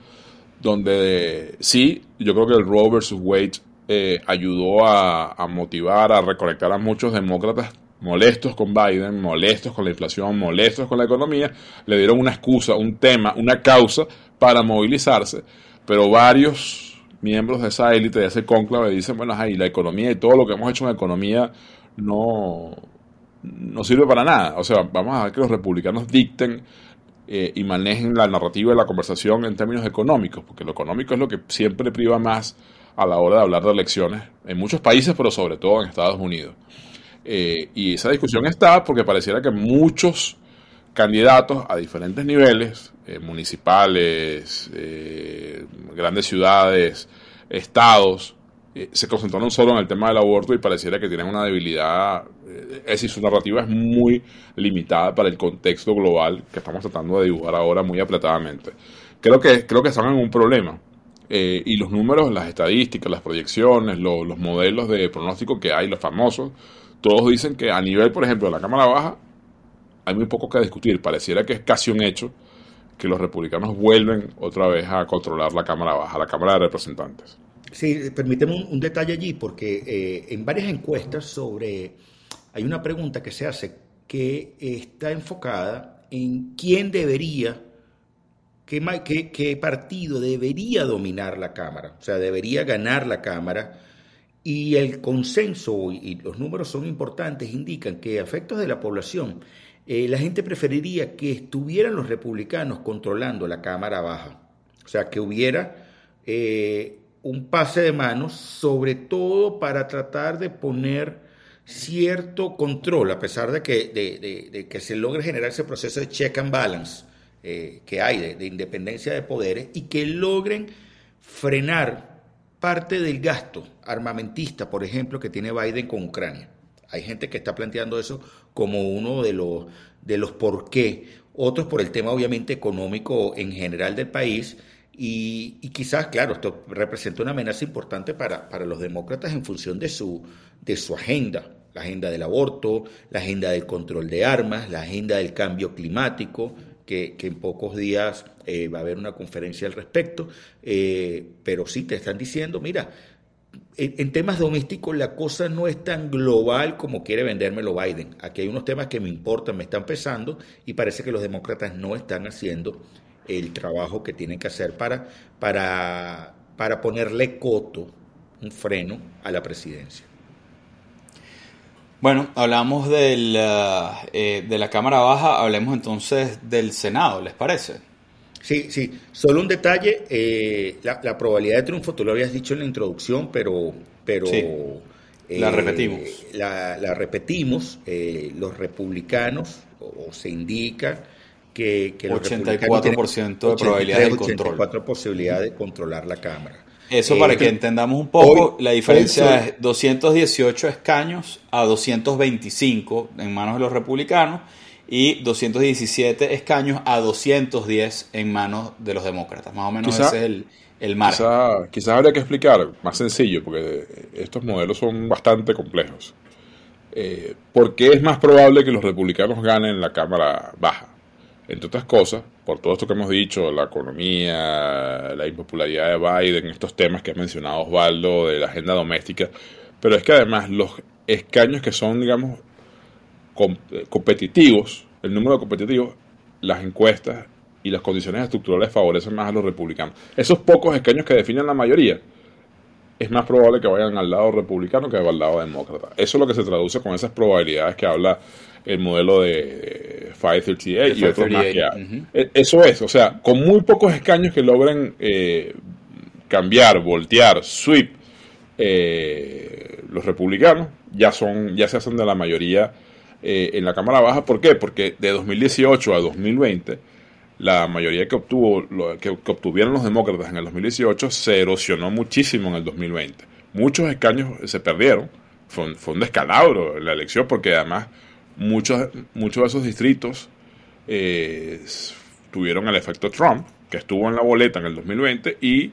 donde sí, yo creo que el Roe versus Wade eh, ayudó a, motivar, a reconectar a muchos demócratas molestos con Biden, molestos con la inflación, molestos con la economía, le dieron una excusa, un tema, una causa para movilizarse, pero varios miembros de esa élite, de ese cónclave, dicen, bueno, ahí la economía y todo lo que hemos hecho en economía no, no sirve para nada. O sea, vamos a ver que los republicanos dicten eh, y manejen la narrativa de la conversación en términos económicos, porque lo económico es lo que siempre priva más a la hora de hablar de elecciones en muchos países, pero sobre todo en Estados Unidos. Eh, y esa discusión está porque pareciera que muchos candidatos a diferentes niveles, eh, municipales, grandes ciudades, estados, eh, se concentraron solo en el tema del aborto y pareciera que tienen una debilidad, eh, es decir, su narrativa es muy limitada para el contexto global que estamos tratando de dibujar ahora muy apretadamente. Creo que, creo que están en un problema. Eh, y los números, las estadísticas, las proyecciones, lo- los modelos de pronóstico que hay, los famosos, todos dicen que a nivel, por ejemplo, de la Cámara Baja, hay muy poco que discutir. Pareciera que es casi un hecho que los republicanos vuelven otra vez a controlar la Cámara Baja, la Cámara de Representantes. Sí, permíteme un, detalle allí, porque eh, en varias encuestas sobre. Hay una pregunta que se hace que está enfocada en quién debería, qué, qué- qué partido debería dominar la Cámara, o sea, debería ganar la Cámara. Y el consenso, y los números son importantes, indican que a efectos de la población, eh, la gente preferiría que estuvieran los republicanos controlando la Cámara Baja. O sea, que hubiera eh, un pase de manos, sobre todo para tratar de poner cierto control, a pesar de que, de, que se logre generar ese proceso de check and balance eh, que hay, de, de independencia de poderes, y que logren frenar parte del gasto armamentista, por ejemplo, que tiene Biden con Ucrania. Hay gente que está planteando eso como uno de los, de los por qué, otros por el tema obviamente económico en general del país y, quizás, claro, esto representa una amenaza importante para, para los demócratas en función de su, de su agenda, la agenda del aborto, la agenda del control de armas, la agenda del cambio climático, que, que en pocos días eh, va a haber una conferencia al respecto, eh, pero sí te están diciendo, mira, en, en temas domésticos la cosa no es tan global como quiere vendérmelo Biden. Aquí hay unos temas que me importan, me están pesando y parece que los demócratas no están haciendo el trabajo que tienen que hacer para, para, para ponerle coto, un freno a la presidencia. Bueno, hablamos del, ah, eh, de la Cámara Baja, hablemos entonces del Senado, ¿les parece? Sí, sí. Solo un detalle, eh, la, la probabilidad de triunfo, tú lo habías dicho en la introducción, pero... pero Sí. La eh, repetimos. La, la repetimos. eh, los republicanos, o, o se indica que, que los 84% republicanos de probabilidad de control. 84 posibilidad de controlar la Cámara. Eso Eh, para que entendamos un poco, hoy- la diferencia hoy es 218 escaños a 225 en manos de los republicanos y 217 escaños a 210 en manos de los demócratas. Más o menos Quizá- ese es el, el margen. Quizá, quizás habría que explicar más sencillo, porque estos modelos son bastante complejos. Eh, ¿Por qué es más probable que los republicanos ganen la Cámara Baja? Entre otras cosas, por todo esto que hemos dicho, la economía, la impopularidad de Biden, estos temas que ha mencionado Osvaldo de la agenda doméstica, pero es que además los escaños que son, digamos, com- competitivos, el número de competitivos, las encuestas y las condiciones estructurales favorecen más a los republicanos. Esos pocos escaños que definen la mayoría, es más probable que vayan al lado republicano que al lado demócrata. Eso es lo que se traduce con esas probabilidades que habla el modelo de, de 538 y otros más que 538, hay. E- Eso es, o sea, con muy pocos escaños que logren eh, cambiar, voltear, sweep, eh, los republicanos ya son, ya se hacen de la mayoría eh, en la Cámara Baja. ¿Por qué? Porque de 2018 a 2020 la mayoría que, obtuvo, lo, que, obtuvieron los demócratas en el 2018 se erosionó muchísimo en el 2020. Muchos escaños se perdieron. Fue un, fue un descalabro la elección porque además muchos, muchos de esos distritos eh, tuvieron el efecto Trump, que estuvo en la boleta en el 2020 y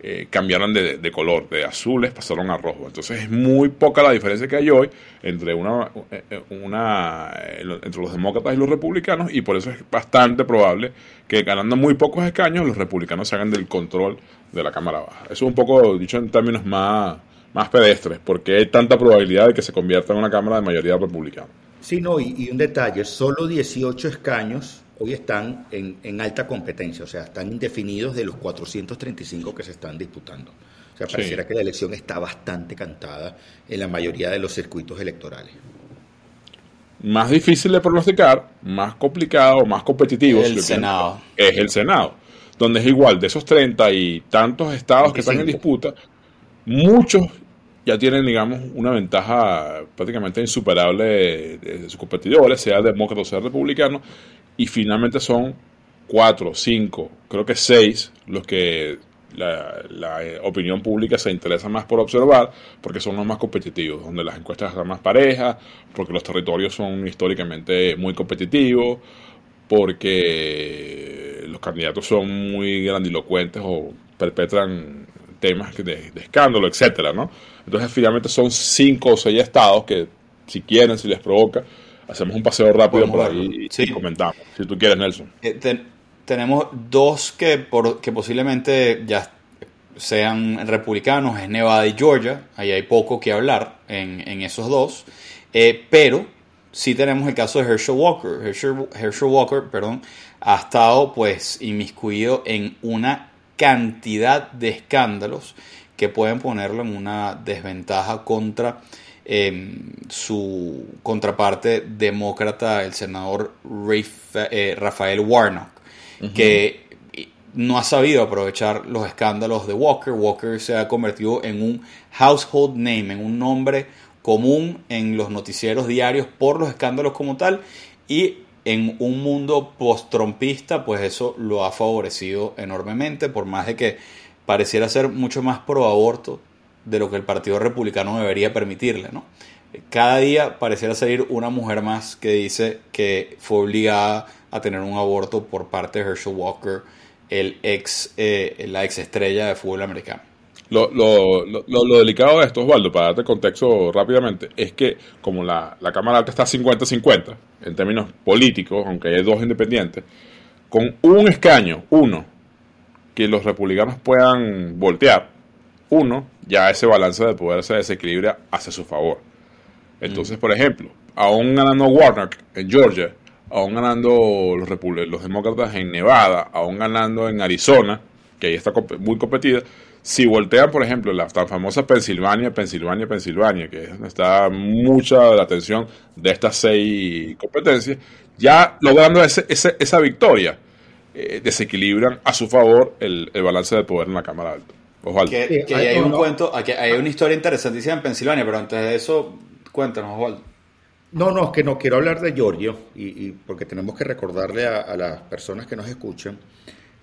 eh, cambiaron de, color, de azules pasaron a rojo. Entonces es muy poca la diferencia que hay hoy entre, una, eh, una, entre los demócratas y los republicanos y por eso es bastante probable que ganando muy pocos escaños los republicanos se hagan del control de la Cámara Baja. Eso es un poco dicho en términos más, más pedestres, porque hay tanta probabilidad de que se convierta en una Cámara de mayoría republicana. Sí, no, y, y un detalle, solo 18 escaños hoy están en, alta competencia, o sea, están indefinidos de los 435 que se están disputando. O sea, pareciera que la elección está bastante cantada en la mayoría de los circuitos electorales. Más difícil de pronosticar, más complicado, más competitivo. El Senado. Es el Senado, donde es igual, de esos treinta y tantos estados que están en disputa, muchos ya tienen, digamos, una ventaja prácticamente insuperable de, sus competidores, sea demócrata o sea republicano, y finalmente son cuatro, cinco, creo que seis los que la, eh, opinión pública se interesa más por observar porque son los más competitivos, donde las encuestas están más parejas, porque los territorios son históricamente muy competitivos, porque los candidatos son muy grandilocuentes o perpetran temas de, de escándalo, etcétera, ¿no? Entonces finalmente son cinco o seis estados que si quieren, si les provoca, hacemos un paseo rápido por ahí y, comentamos. Si tú quieres, Nelson. Eh, tenemos dos que, por, que posiblemente ya sean republicanos, es Nevada y Georgia. Ahí hay poco que hablar en, esos dos. Eh, pero sí tenemos el caso de Herschel Walker. Herschel, Herschel, Walker, perdón, ha estado pues inmiscuido en una cantidad de escándalos que pueden ponerlo en una desventaja contra Em, su contraparte demócrata, el senador eh, Rafael Warnock, que no ha sabido aprovechar los escándalos de Walker. Walker se ha convertido en un household name, en un nombre común en los noticieros diarios por los escándalos como tal y en un mundo post-trompista, pues eso lo ha favorecido enormemente, por más de que pareciera ser mucho más pro aborto de lo que el Partido Republicano debería permitirle, ¿no? Cada día pareciera salir una mujer más que dice que fue obligada a tener un aborto por parte de Herschel Walker, el ex, eh, la ex estrella de fútbol americano. Lo, lo, lo, delicado de esto, Osvaldo, para darte contexto rápidamente, es que como la, la Cámara Alta está 50-50 en términos políticos, aunque hay dos independientes, con un escaño, uno, que los republicanos puedan voltear, uno, ya ese balance de poder se desequilibra hacia su favor. Entonces, mm. por ejemplo, aún ganando Warnock en Georgia, aún ganando los, los demócratas en Nevada, aún ganando en Arizona, que ahí está muy competida, si voltean, por ejemplo, la tan famosa Pensilvania, Pensilvania, Pensilvania, que es donde está mucha de la atención de estas seis competencias, ya logrando ese, esa victoria, eh, desequilibran a su favor el, el balance de poder en la Cámara Alta. Que, hay, un cuento, hay una historia interesantísima en Pensilvania, pero antes de eso, cuéntanos, Osvaldo. No, no, es que no quiero hablar de Giorgio, y, porque tenemos que recordarle a, las personas que nos escuchan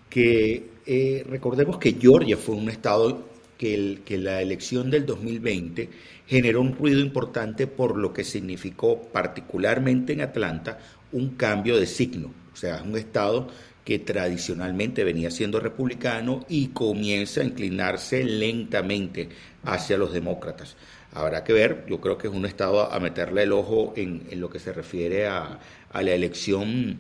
que eh, recordemos que Georgia fue un estado que, el, que la elección del 2020 generó un ruido importante por lo que significó particularmente en Atlanta un cambio de signo. O sea, es un estado que tradicionalmente venía siendo republicano y comienza a inclinarse lentamente hacia los demócratas. Habrá que ver, yo creo que es un estado a meterle el ojo en, lo que se refiere a, la elección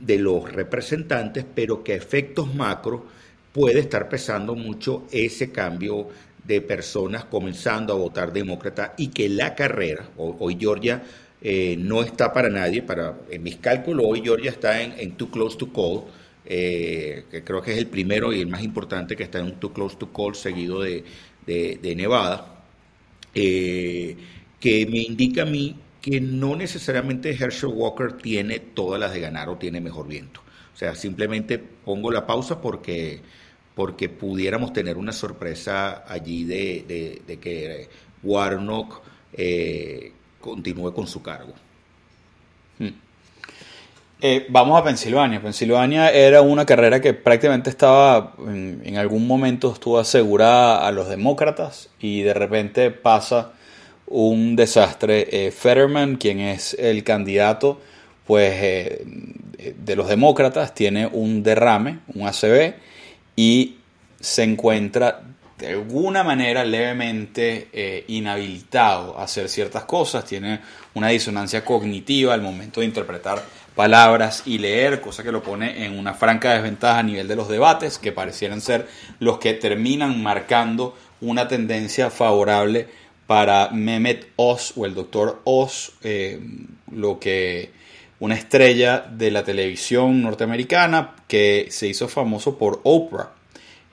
de los representantes, pero que a efectos macro puede estar pesando mucho ese cambio de personas comenzando a votar demócrata y que la carrera, hoy Georgia eh, no está para nadie. Para, en mis cálculos, hoy Georgia está en, Too Close to Call, eh, que creo que es el primero y el más importante que está en Too Close to Call, seguido de, Nevada, eh, que me indica a mí que no necesariamente Herschel Walker tiene todas las de ganar o tiene mejor viento. O sea, simplemente pongo la pausa porque, porque pudiéramos tener una sorpresa allí de, de que Warnock continúe con su cargo. Hmm. Eh, vamos a Pensilvania. Pensilvania era una carrera que prácticamente estaba, en, algún momento estuvo asegurada a los demócratas y de repente pasa un desastre. Eh, Fetterman, quien es el candidato pues, eh, de los demócratas, tiene un derrame, un ACV, y se encuentra de alguna manera levemente eh, inhabilitado a hacer ciertas cosas, tiene una disonancia cognitiva al momento de interpretar palabras y leer, cosa que lo pone en una franca desventaja a nivel de los debates, que parecieran ser los que terminan marcando una tendencia favorable para Mehmet Oz o el doctor Oz, eh, lo que una estrella de la televisión norteamericana que se hizo famoso por Oprah.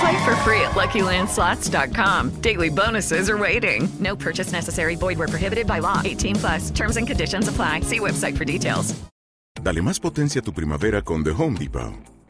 Play for free at LuckyLandSlots.com. Daily bonuses are waiting. No purchase necessary. Void where prohibited by law. 18 plus. Terms and conditions apply. See website for details. Dale más potencia a tu primavera con The Home Depot.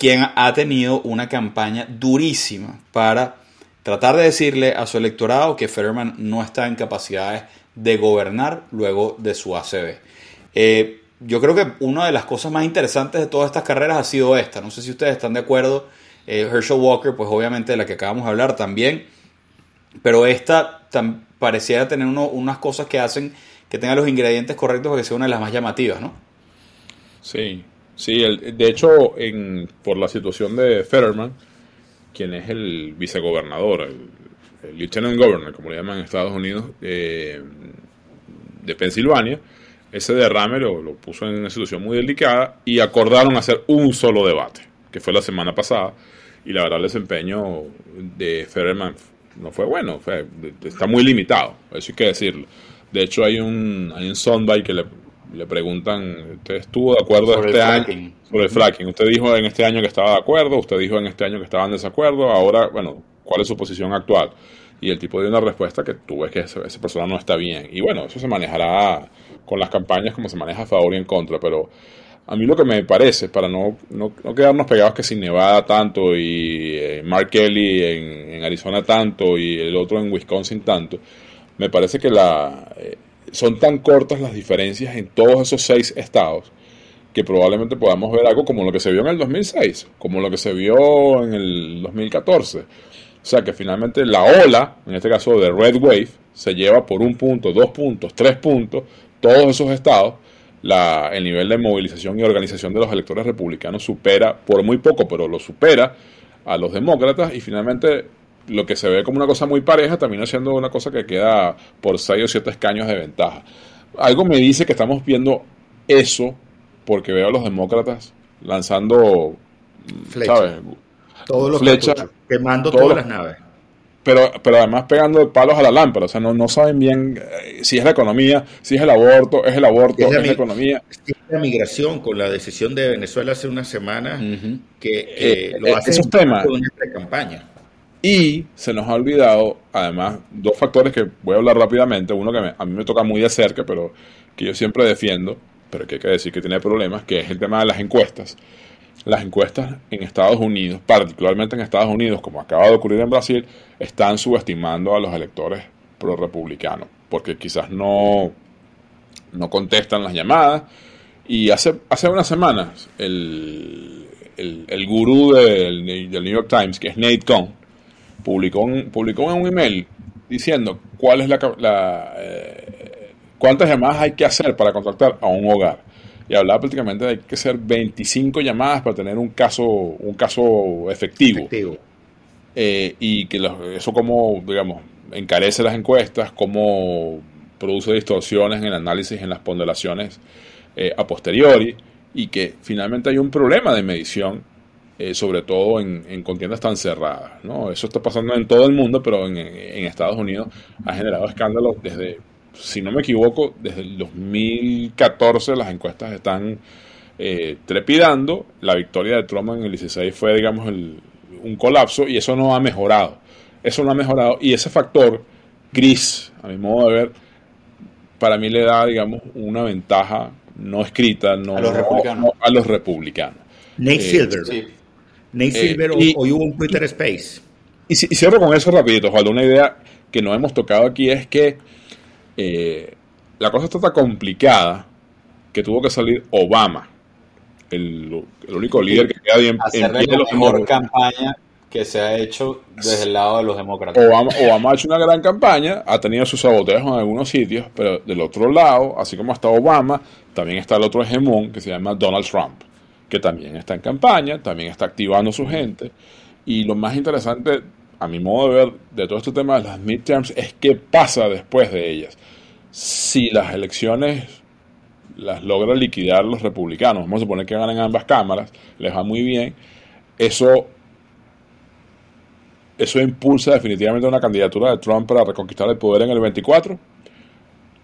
Quien ha tenido una campaña durísima para tratar de decirle a su electorado que Fetterman no está en capacidades de gobernar luego de su ACB. Eh, yo creo que una de las cosas más interesantes de todas estas carreras ha sido esta. No sé si ustedes están de acuerdo. Eh, Herschel Walker, pues obviamente de la que acabamos de hablar también. Pero esta pareciera tener uno, unas cosas que hacen que tenga los ingredientes correctos para que sea una de las más llamativas, ¿no? Sí, sí. El, de hecho, en, por la situación de Fetterman, quien es el vicegobernador, el, lieutenant governor, como le llaman en Estados Unidos, eh, de Pensilvania, ese derrame lo, puso en una situación muy delicada y acordaron hacer un solo debate, que fue la semana pasada, y la verdad el desempeño de Fetterman no fue bueno, está muy limitado, eso hay que decirlo. De hecho hay un, hay un soundbite que le, le preguntan, ¿usted estuvo de acuerdo sobre este año? fracking. Sobre el fracking. Usted dijo en este año que estaba de acuerdo, usted dijo en este año que estaba en desacuerdo, ahora, bueno, ¿cuál es su posición actual? Y el tipo dio una respuesta que tú ves que esa, esa persona no está bien. Y bueno, eso se manejará con las campañas como se maneja a favor y en contra, pero a mí lo que me parece, para no, no, no quedarnos pegados que sin Nevada tanto y eh, Mark Kelly en, en, Arizona tanto y el otro en Wisconsin tanto, me parece que la, eh, son tan cortas las diferencias en todos esos seis estados que probablemente podamos ver algo como lo que se vio en el 2006, como lo que se vio en el 2014. O sea que finalmente la ola, en este caso de Red Wave, se lleva por un punto, dos puntos, tres puntos, todos esos estados, la, el nivel de movilización y organización de los electores republicanos supera, por muy poco, pero lo supera a los demócratas y finalmente lo que se ve como una cosa muy pareja termina siendo una cosa que queda por 6 o 7 escaños de ventaja. Algo me dice que estamos viendo eso porque veo a los demócratas lanzando, Flecha. ¿sabes? Todos los Flecha, cartuchos, quemando todas las naves. pero, pero además pegando palos a la lámpara, o sea, no, no saben bien eh, si es la economía, si es el aborto, es el aborto, Es es la economía. Es la migración con la decisión de Venezuela hace unas semanas que, que Eh, lo eh, hace esos temas. de una campaña. Y se nos ha olvidado, además, dos factores que voy a hablar rápidamente. Uno que me- a mí me toca muy de cerca, pero que yo siempre defiendo, pero que hay que decir que tiene problemas, que es el tema de las encuestas. Las encuestas en Estados Unidos, particularmente en Estados Unidos, como acaba de ocurrir en Brasil, están subestimando a los electores pro-republicanos, porque quizás no, no contestan las llamadas. Y hace, hace unas semanas, el, el, el gurú del, del New York Times, que es Nate Cohn, publicó un, publicó un email diciendo cuál es la, la, eh, cuántas llamadas hay que hacer para contactar a un hogar. Y hablaba prácticamente de que hacer 25 llamadas para tener un caso, un caso efectivo. eh, y que los- eso como, digamos, encarece las encuestas, como produce distorsiones en el análisis, en las ponderaciones eh, a posteriori, y que finalmente hay un problema de medición, eh, sobre todo en, en contiendas tan cerradas. ¿no? Eso está pasando en todo el mundo, pero en, en Estados Unidos ha generado escándalos desde, si no me equivoco, desde el 2014 las encuestas están eh, trepidando. La victoria de Trump en el 16 fue, digamos, el- un colapso y eso no ha mejorado. Eso no ha mejorado y ese factor gris, a mi modo de ver, para mí le da, digamos, una ventaja no escrita no, A los republicanos. no- a los republicanos. Nate Eh, Silver. sí. Nate Eh, Silver y- hoy hubo un Twitter Space. Y, y cierro con eso rapidito, Osvaldo. Una idea que no hemos tocado aquí es que eh, la cosa está tan complicada que tuvo que salir Obama, el, el único líder que queda bien en la los mejor demócratas. campaña que se ha hecho desde el lado de los demócratas. Obama, Obama ha hecho una gran campaña, ha tenido sus saboteos en algunos sitios, pero del otro lado, así como está Obama, también está el otro hegemón que se llama Donald Trump, que también está en campaña, también está activando a su gente. Y lo más interesante, a mi modo de ver, de todo este tema de las midterms es qué pasa después de ellas. Si las elecciones las logra liquidar los republicanos, vamos a suponer que ganan ambas cámaras, les va muy bien, eso eso impulsa definitivamente una candidatura de Trump para reconquistar el poder en el 24.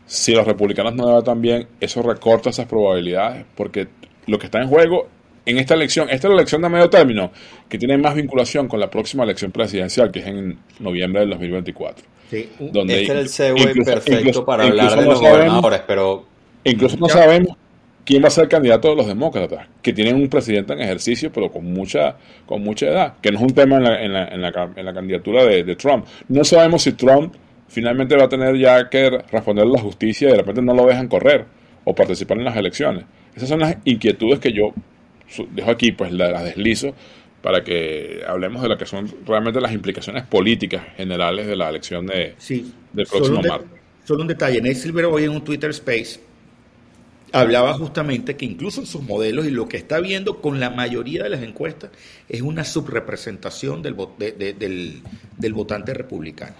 Si los republicanos no le va tan bien, eso recorta esas probabilidades, porque lo que está en juego en esta elección, esta es la elección de medio término, que tiene más vinculación con la próxima elección presidencial, que es en noviembre del 2024. Sí. Donde este era el segue incluso- perfecto incluso- para hablar de no los sabemos- gobernadores, pero Incluso no Ya. sabemos quién va a ser el candidato de los demócratas, que tienen un presidente en ejercicio, pero con mucha, con mucha edad, que no es un tema en la, en la, en la, en la candidatura de, de Trump. No sabemos si Trump finalmente va a tener ya que responder a la justicia y de repente no lo dejan correr o participar en las elecciones. Esas son las inquietudes que yo dejo aquí, pues la- las deslizo para que hablemos de lo que son realmente las implicaciones políticas generales de la elección de, Sí. del Solo próximo de- martes. solo un detalle. Nate Silver hoy en un Twitter Space hablaba justamente que incluso en sus modelos y lo que está viendo con la mayoría de las encuestas es una subrepresentación del, vo- de- de- del, del votante republicano.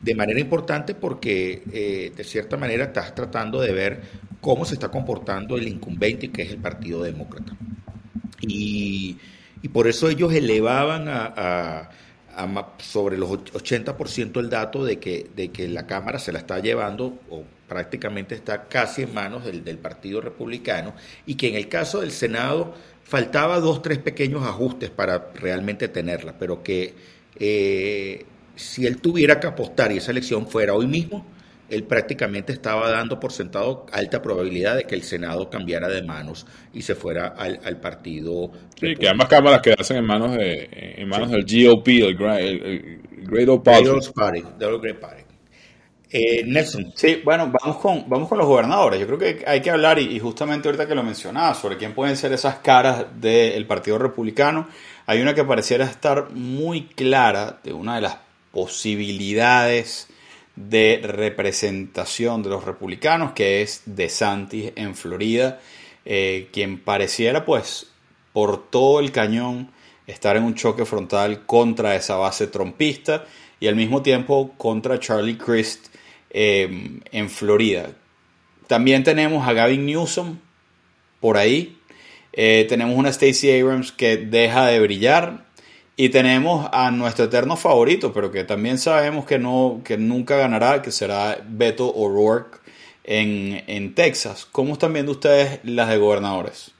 De manera importante porque eh, de cierta manera estás tratando de ver cómo se está comportando el incumbente que es el Partido Demócrata. Y, y por eso ellos elevaban a, a- a sobre los och- 80% el dato de que, de que la Cámara se la está llevando o prácticamente está casi en manos del, del Partido Republicano y que en el caso del Senado faltaba dos, tres pequeños ajustes para realmente tenerla, pero que eh, si él tuviera que apostar y esa elección fuera hoy mismo, él prácticamente estaba dando por sentado alta probabilidad de que el Senado cambiara de manos y se fuera al, al partido. Sí, que ambas cámaras quedasen en manos de en manos del GOP, el, el- el Great Old Party. Great Old Party, Great Party. Eh, Nelson. Sí, bueno, vamos con, vamos con los gobernadores. Yo creo que hay que hablar, y, y justamente ahorita que lo mencionaba, sobre quién pueden ser esas caras del Partido Republicano. Hay una que pareciera estar muy clara de una de las posibilidades de representación de los republicanos, que es DeSantis en Florida, eh, quien pareciera, pues, por todo el cañón, estar en un choque frontal contra esa base trompista y al mismo tiempo contra Charlie Crist eh, en Florida. También tenemos a Gavin Newsom por ahí. Eh, tenemos una Stacey Abrams que deja de brillar. Y tenemos a nuestro eterno favorito, pero que también sabemos que, no, que nunca ganará, que será Beto O'Rourke en, en Texas. ¿Cómo están viendo ustedes las de gobernadores?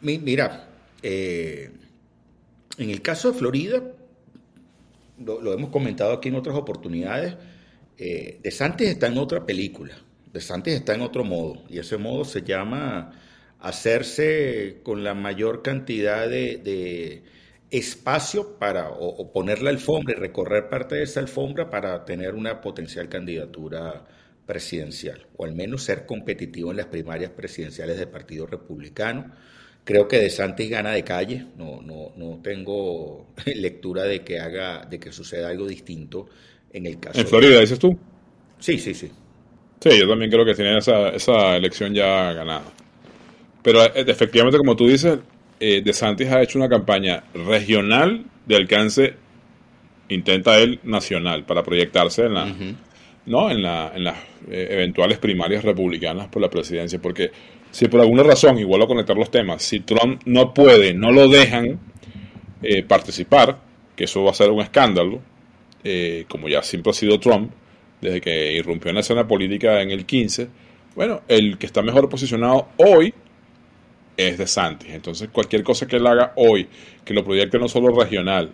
Mi- Mira, eh, en el caso de Florida, lo, hemos comentado aquí en otras oportunidades, eh, De Santis está en otra película, De Santis está en otro modo, y ese modo se llama hacerse con la mayor cantidad de espacio para, o, o poner la alfombra y recorrer parte de esa alfombra para tener una potencial candidatura presidencial, o al menos ser competitivo en las primarias presidenciales del Partido Republicano. Creo que De Santis gana de calle, no, no, no tengo lectura de que haga, de que suceda algo distinto en el caso En Florida, dices tú. Sí, sí, sí. Sí, yo también creo que tienen esa, esa elección ya ganada. Pero eh, efectivamente, como tú dices, eh, DeSantis ha hecho una campaña regional de alcance intenta él nacional para proyectarse en la, ¿no? en, la, en las eh, eventuales primarias republicanas por la presidencia. Porque si por alguna razón, igual a conectar los temas, si Trump no puede, no lo dejan eh, participar, que eso va a ser un escándalo, eh, como ya siempre ha sido Trump, desde que irrumpió en la escena política en el 15, bueno, el que está mejor posicionado hoy es de Santis. Entonces, cualquier cosa que él haga hoy, que lo proyecte no solo regional,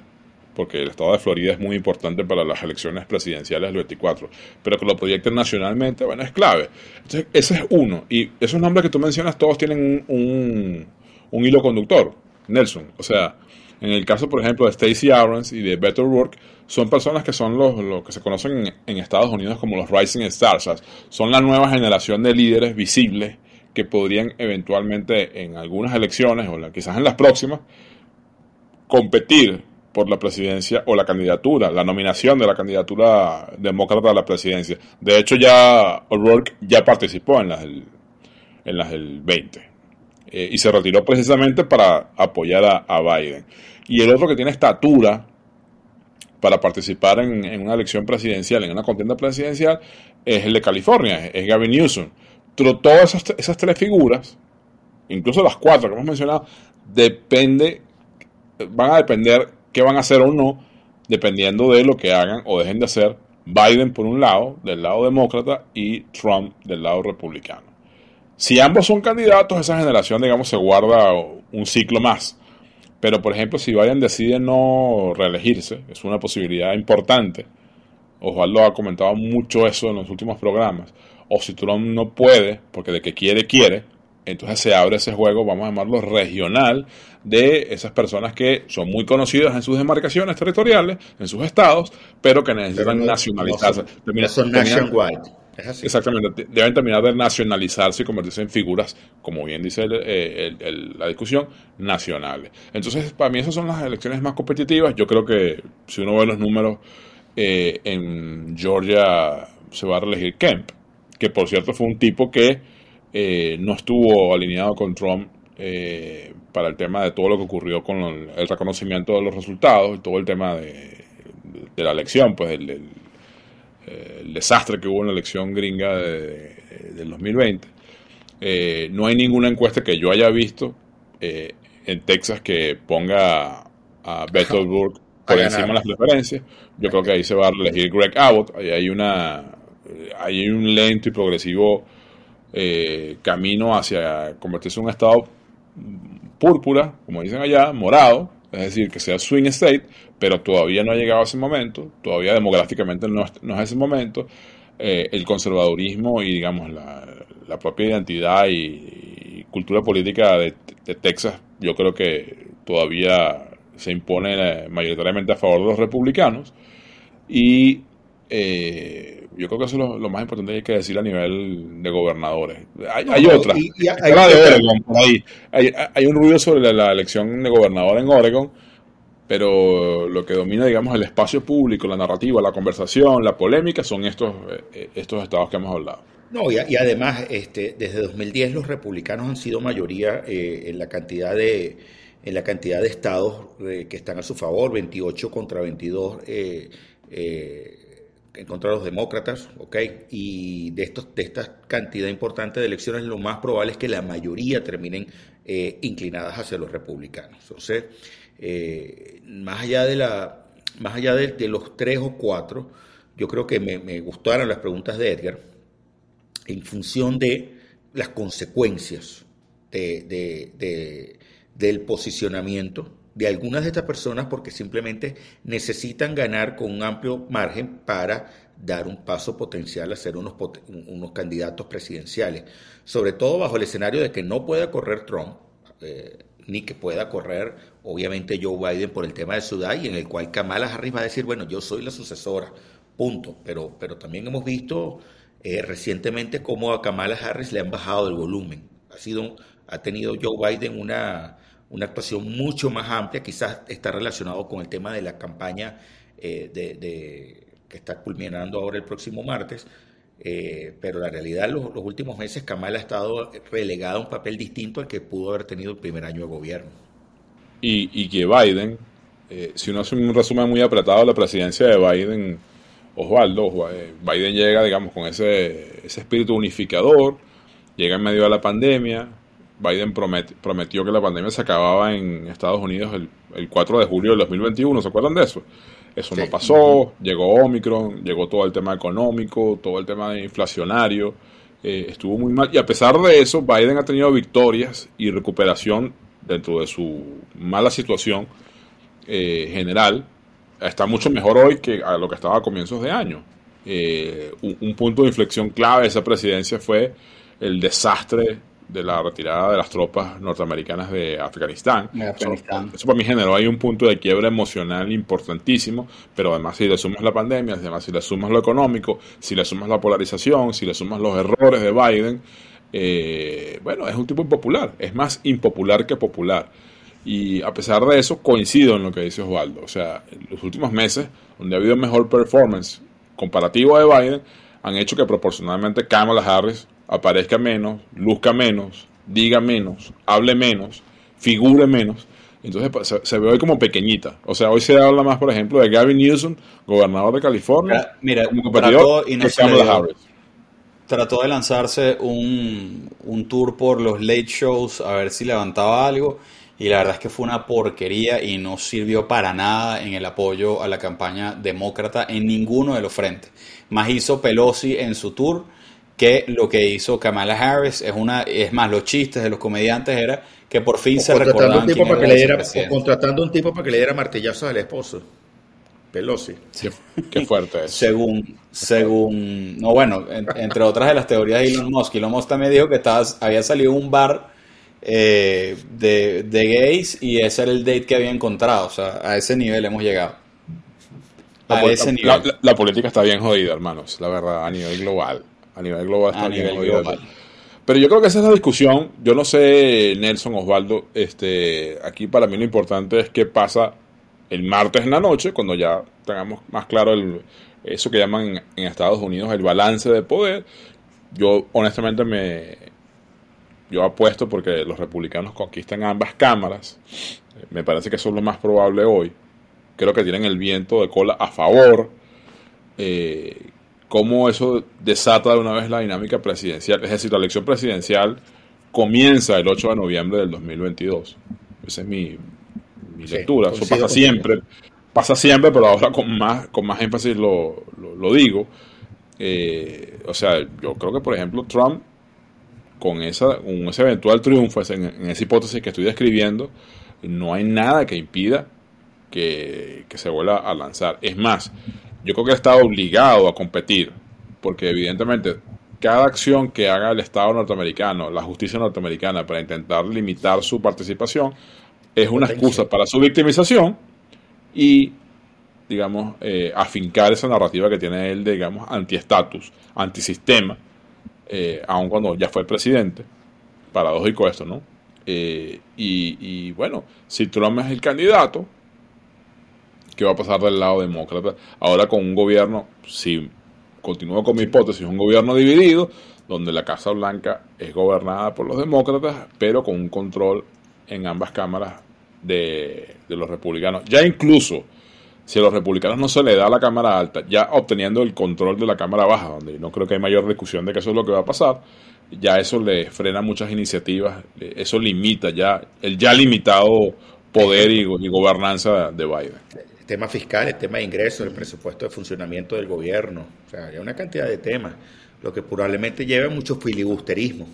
porque el estado de Florida es muy importante para las elecciones presidenciales del 24, pero que lo proyecten nacionalmente, bueno, es clave. Entonces, ese es uno. Y esos nombres que tú mencionas, todos tienen un, un, hilo conductor, Nelson. O sea, en el caso, por ejemplo, de Stacey Abrams y de Better Work, son personas que son los, los que se conocen en, Estados Unidos como los Rising Stars. son la nueva generación de líderes visibles que podrían eventualmente en algunas elecciones o quizás en las próximas competir por la presidencia o la candidatura, la nominación de la candidatura demócrata a la presidencia. De hecho, ya O'Rourke ya participó en las del, en las del 20 eh, y se retiró precisamente para apoyar a, Biden. Y el otro que tiene estatura para participar en, una elección presidencial, en una contienda presidencial, es el de California, es Gavin Newsom. Todas esas, esas tres figuras, incluso las cuatro que hemos mencionado, depende, van a depender qué van a hacer o no, dependiendo de lo que hagan o dejen de hacer Biden por un lado, del lado demócrata, y Trump del lado republicano. Si ambos son candidatos, esa generación, digamos, se guarda un ciclo más. Pero, por ejemplo, si Biden decide no reelegirse, es una posibilidad importante. Osvaldo ha comentado mucho eso en los últimos programas. O si Trump no puede, porque de que quiere, quiere, entonces se abre ese juego, vamos a llamarlo regional, de esas personas que son muy conocidas en sus demarcaciones territoriales, en sus estados, pero que necesitan nacionalizarse. son nationwide. Exactamente, deben terminar de nacionalizarse y convertirse en figuras, como bien dice la discusión, nacionales. Entonces, para mí esas son las elecciones más competitivas. Yo creo que si uno ve los números, eh, en Georgia se va a reelegir Kemp, que por cierto fue un tipo que eh, no estuvo alineado con Trump eh, para el tema de todo lo que ocurrió con el, reconocimiento de los resultados y todo el tema de, la elección, pues el, el, desastre que hubo en la elección gringa del 2020. Eh, no hay ninguna encuesta que yo haya visto en Texas que ponga a Beto O'Rourke por encima de las preferencias. Yo creo que ahí se va a elegir Greg Abbott. Ahí hay una hay un lento y progresivo eh, camino hacia convertirse en un estado púrpura, como dicen allá, morado, es decir, que sea swing state, pero todavía no ha llegado a ese momento, todavía demográficamente no es ese momento. Eh, el conservadurismo y, digamos, la, propia identidad y, cultura política de, Texas, yo creo que todavía se impone eh, mayoritariamente a favor de los republicanos. Y yo creo que eso es lo, más importante que hay que decir a nivel de gobernadores. Hay, otra. hay, un ruido sobre la, elección de gobernador en Oregon, pero lo que domina, digamos, el espacio público, la narrativa, la conversación, la polémica, son estos, eh, estos estados que hemos hablado. No, y, además, este, desde 2010 los republicanos han sido mayoría eh, en la cantidad de en la cantidad de estados eh, que están a su favor, 28 contra 22 eh, en contra los demócratas, ¿ok? Y de, estos, de esta cantidad importante de elecciones, lo más probable es que la mayoría terminen eh, inclinadas hacia los republicanos. Entonces, eh, más allá de la, más allá de, los tres o cuatro, yo creo que me, gustaron las preguntas de Edgar en función de las consecuencias de, del posicionamiento de algunas de estas personas porque simplemente necesitan ganar con un amplio margen para dar un paso potencial a ser unos, unos candidatos presidenciales, sobre todo bajo el escenario de que no pueda correr Trump, eh, ni que pueda correr obviamente Joe Biden por el tema de ciudad y en el cual Kamala Harris va a decir, bueno, yo soy la sucesora, punto, pero, pero también hemos visto eh, recientemente cómo a Kamala Harris le han bajado el volumen, ha, sido, ha tenido Joe Biden una una actuación mucho más amplia, quizás está relacionado con el tema de la campaña eh, que está culminando ahora el próximo martes, eh, pero la realidad los, los últimos meses Kamala ha estado relegada a un papel distinto al que pudo haber tenido el primer año de gobierno. Y, y que Biden eh, si uno hace un resumen muy apretado de la presidencia de Biden, Osvaldo, Biden llega, digamos, con ese, ese espíritu unificador, llega en medio de la pandemia, Biden prometió que la pandemia se acababa en Estados Unidos el, el 4 de julio del 2021, ¿se acuerdan de eso? Eso no pasó, llegó Omicron, llegó todo el tema económico, todo el tema inflacionario, eh, estuvo muy mal. Y a pesar de eso, Biden ha tenido victorias y recuperación dentro de su mala situación eh, general. Está mucho mejor hoy que a lo que estaba a comienzos de año. Eh, un, un, punto de inflexión clave de esa presidencia fue el desastre de la retirada de las tropas norteamericanas de Afganistán. Eso, para mí generó ahí un punto de quiebra emocional importantísimo, pero además si le sumas la pandemia, además si le sumas lo económico, si le sumas la polarización, si le sumas los errores de Biden, eh, bueno, es un tipo impopular, es más impopular que popular. Y a pesar de eso, coincido en lo que dice Osvaldo. O sea, en los últimos meses, donde ha habido mejor performance comparativo de Biden, han hecho que proporcionalmente Kamala Harris aparezca menos, luzca menos, diga menos, hable menos, figure menos. Entonces pues, se, ve hoy como pequeñita. O sea, hoy se habla más, por ejemplo, de Gavin Newsom, gobernador de California, mira, como trató, y no trató de lanzarse un, un tour por los late shows a ver si levantaba algo. Y la verdad es que fue una porquería y no sirvió para nada en el apoyo a la campaña demócrata en ninguno de los frentes. Más hizo Pelosi en su tour que lo que hizo Kamala Harris es una es más los chistes de los comediantes era que por fin se recordaban un tipo para que le diera, contratando un tipo para que le diera martillazos al esposo. Pelosi. Qué, fuerte es. según según no bueno entre otras de las teorías de Elon Musk Elon Musk también dijo que estaba, había salido un bar eh, de, de gays y ese era el date que había encontrado o sea a ese nivel hemos llegado. A ese nivel. la política está bien jodida hermanos la verdad a nivel global a nivel global. A nivel global. Pero yo creo que esa es la discusión. Yo no sé, Nelson Osvaldo, este, aquí para mí lo importante es qué pasa el martes en la noche, cuando ya tengamos más claro el, eso que llaman en, Estados Unidos el balance de poder. Yo honestamente me, yo apuesto porque los republicanos conquistan ambas cámaras. Me parece que eso es lo más probable hoy. Creo que tienen el viento de cola a favor. Eh, cómo eso desata de una vez la dinámica presidencial. Es decir, la elección presidencial comienza el 8 de noviembre del 2022. Esa es mi, lectura. Eso pasa siempre. Pasa siempre, pero ahora con más, con más énfasis lo, digo. Eh, o sea, yo creo que, por ejemplo, Trump, con, esa, ese eventual triunfo, en, en, esa hipótesis que estoy describiendo, no hay nada que impida que, que se vuelva a lanzar. Es más, yo creo que está obligado a competir, porque evidentemente cada acción que haga el Estado norteamericano, la justicia norteamericana, para intentar limitar su participación, es una excusa para su victimización y, digamos, eh, afincar esa narrativa que tiene él de, digamos, antiestatus, antisistema, eh, aun cuando ya fue presidente. Paradójico esto, ¿no? Eh, y, y bueno, si Trump es el candidato, qué va a pasar del lado demócrata. Ahora con un gobierno, si continúo con mi hipótesis, un gobierno dividido, donde la Casa Blanca es gobernada por los demócratas, pero con un control en ambas cámaras de, los republicanos. Ya incluso si a los republicanos no se le da la Cámara Alta, ya obteniendo el control de la Cámara Baja, donde no creo que hay mayor discusión de que eso es lo que va a pasar, ya eso le frena muchas iniciativas, eso limita ya el ya limitado poder y, y gobernanza de Biden tema fiscal, el tema de ingresos, el presupuesto de funcionamiento del gobierno, o sea, hay una cantidad de temas, lo que probablemente lleve mucho filibusterismo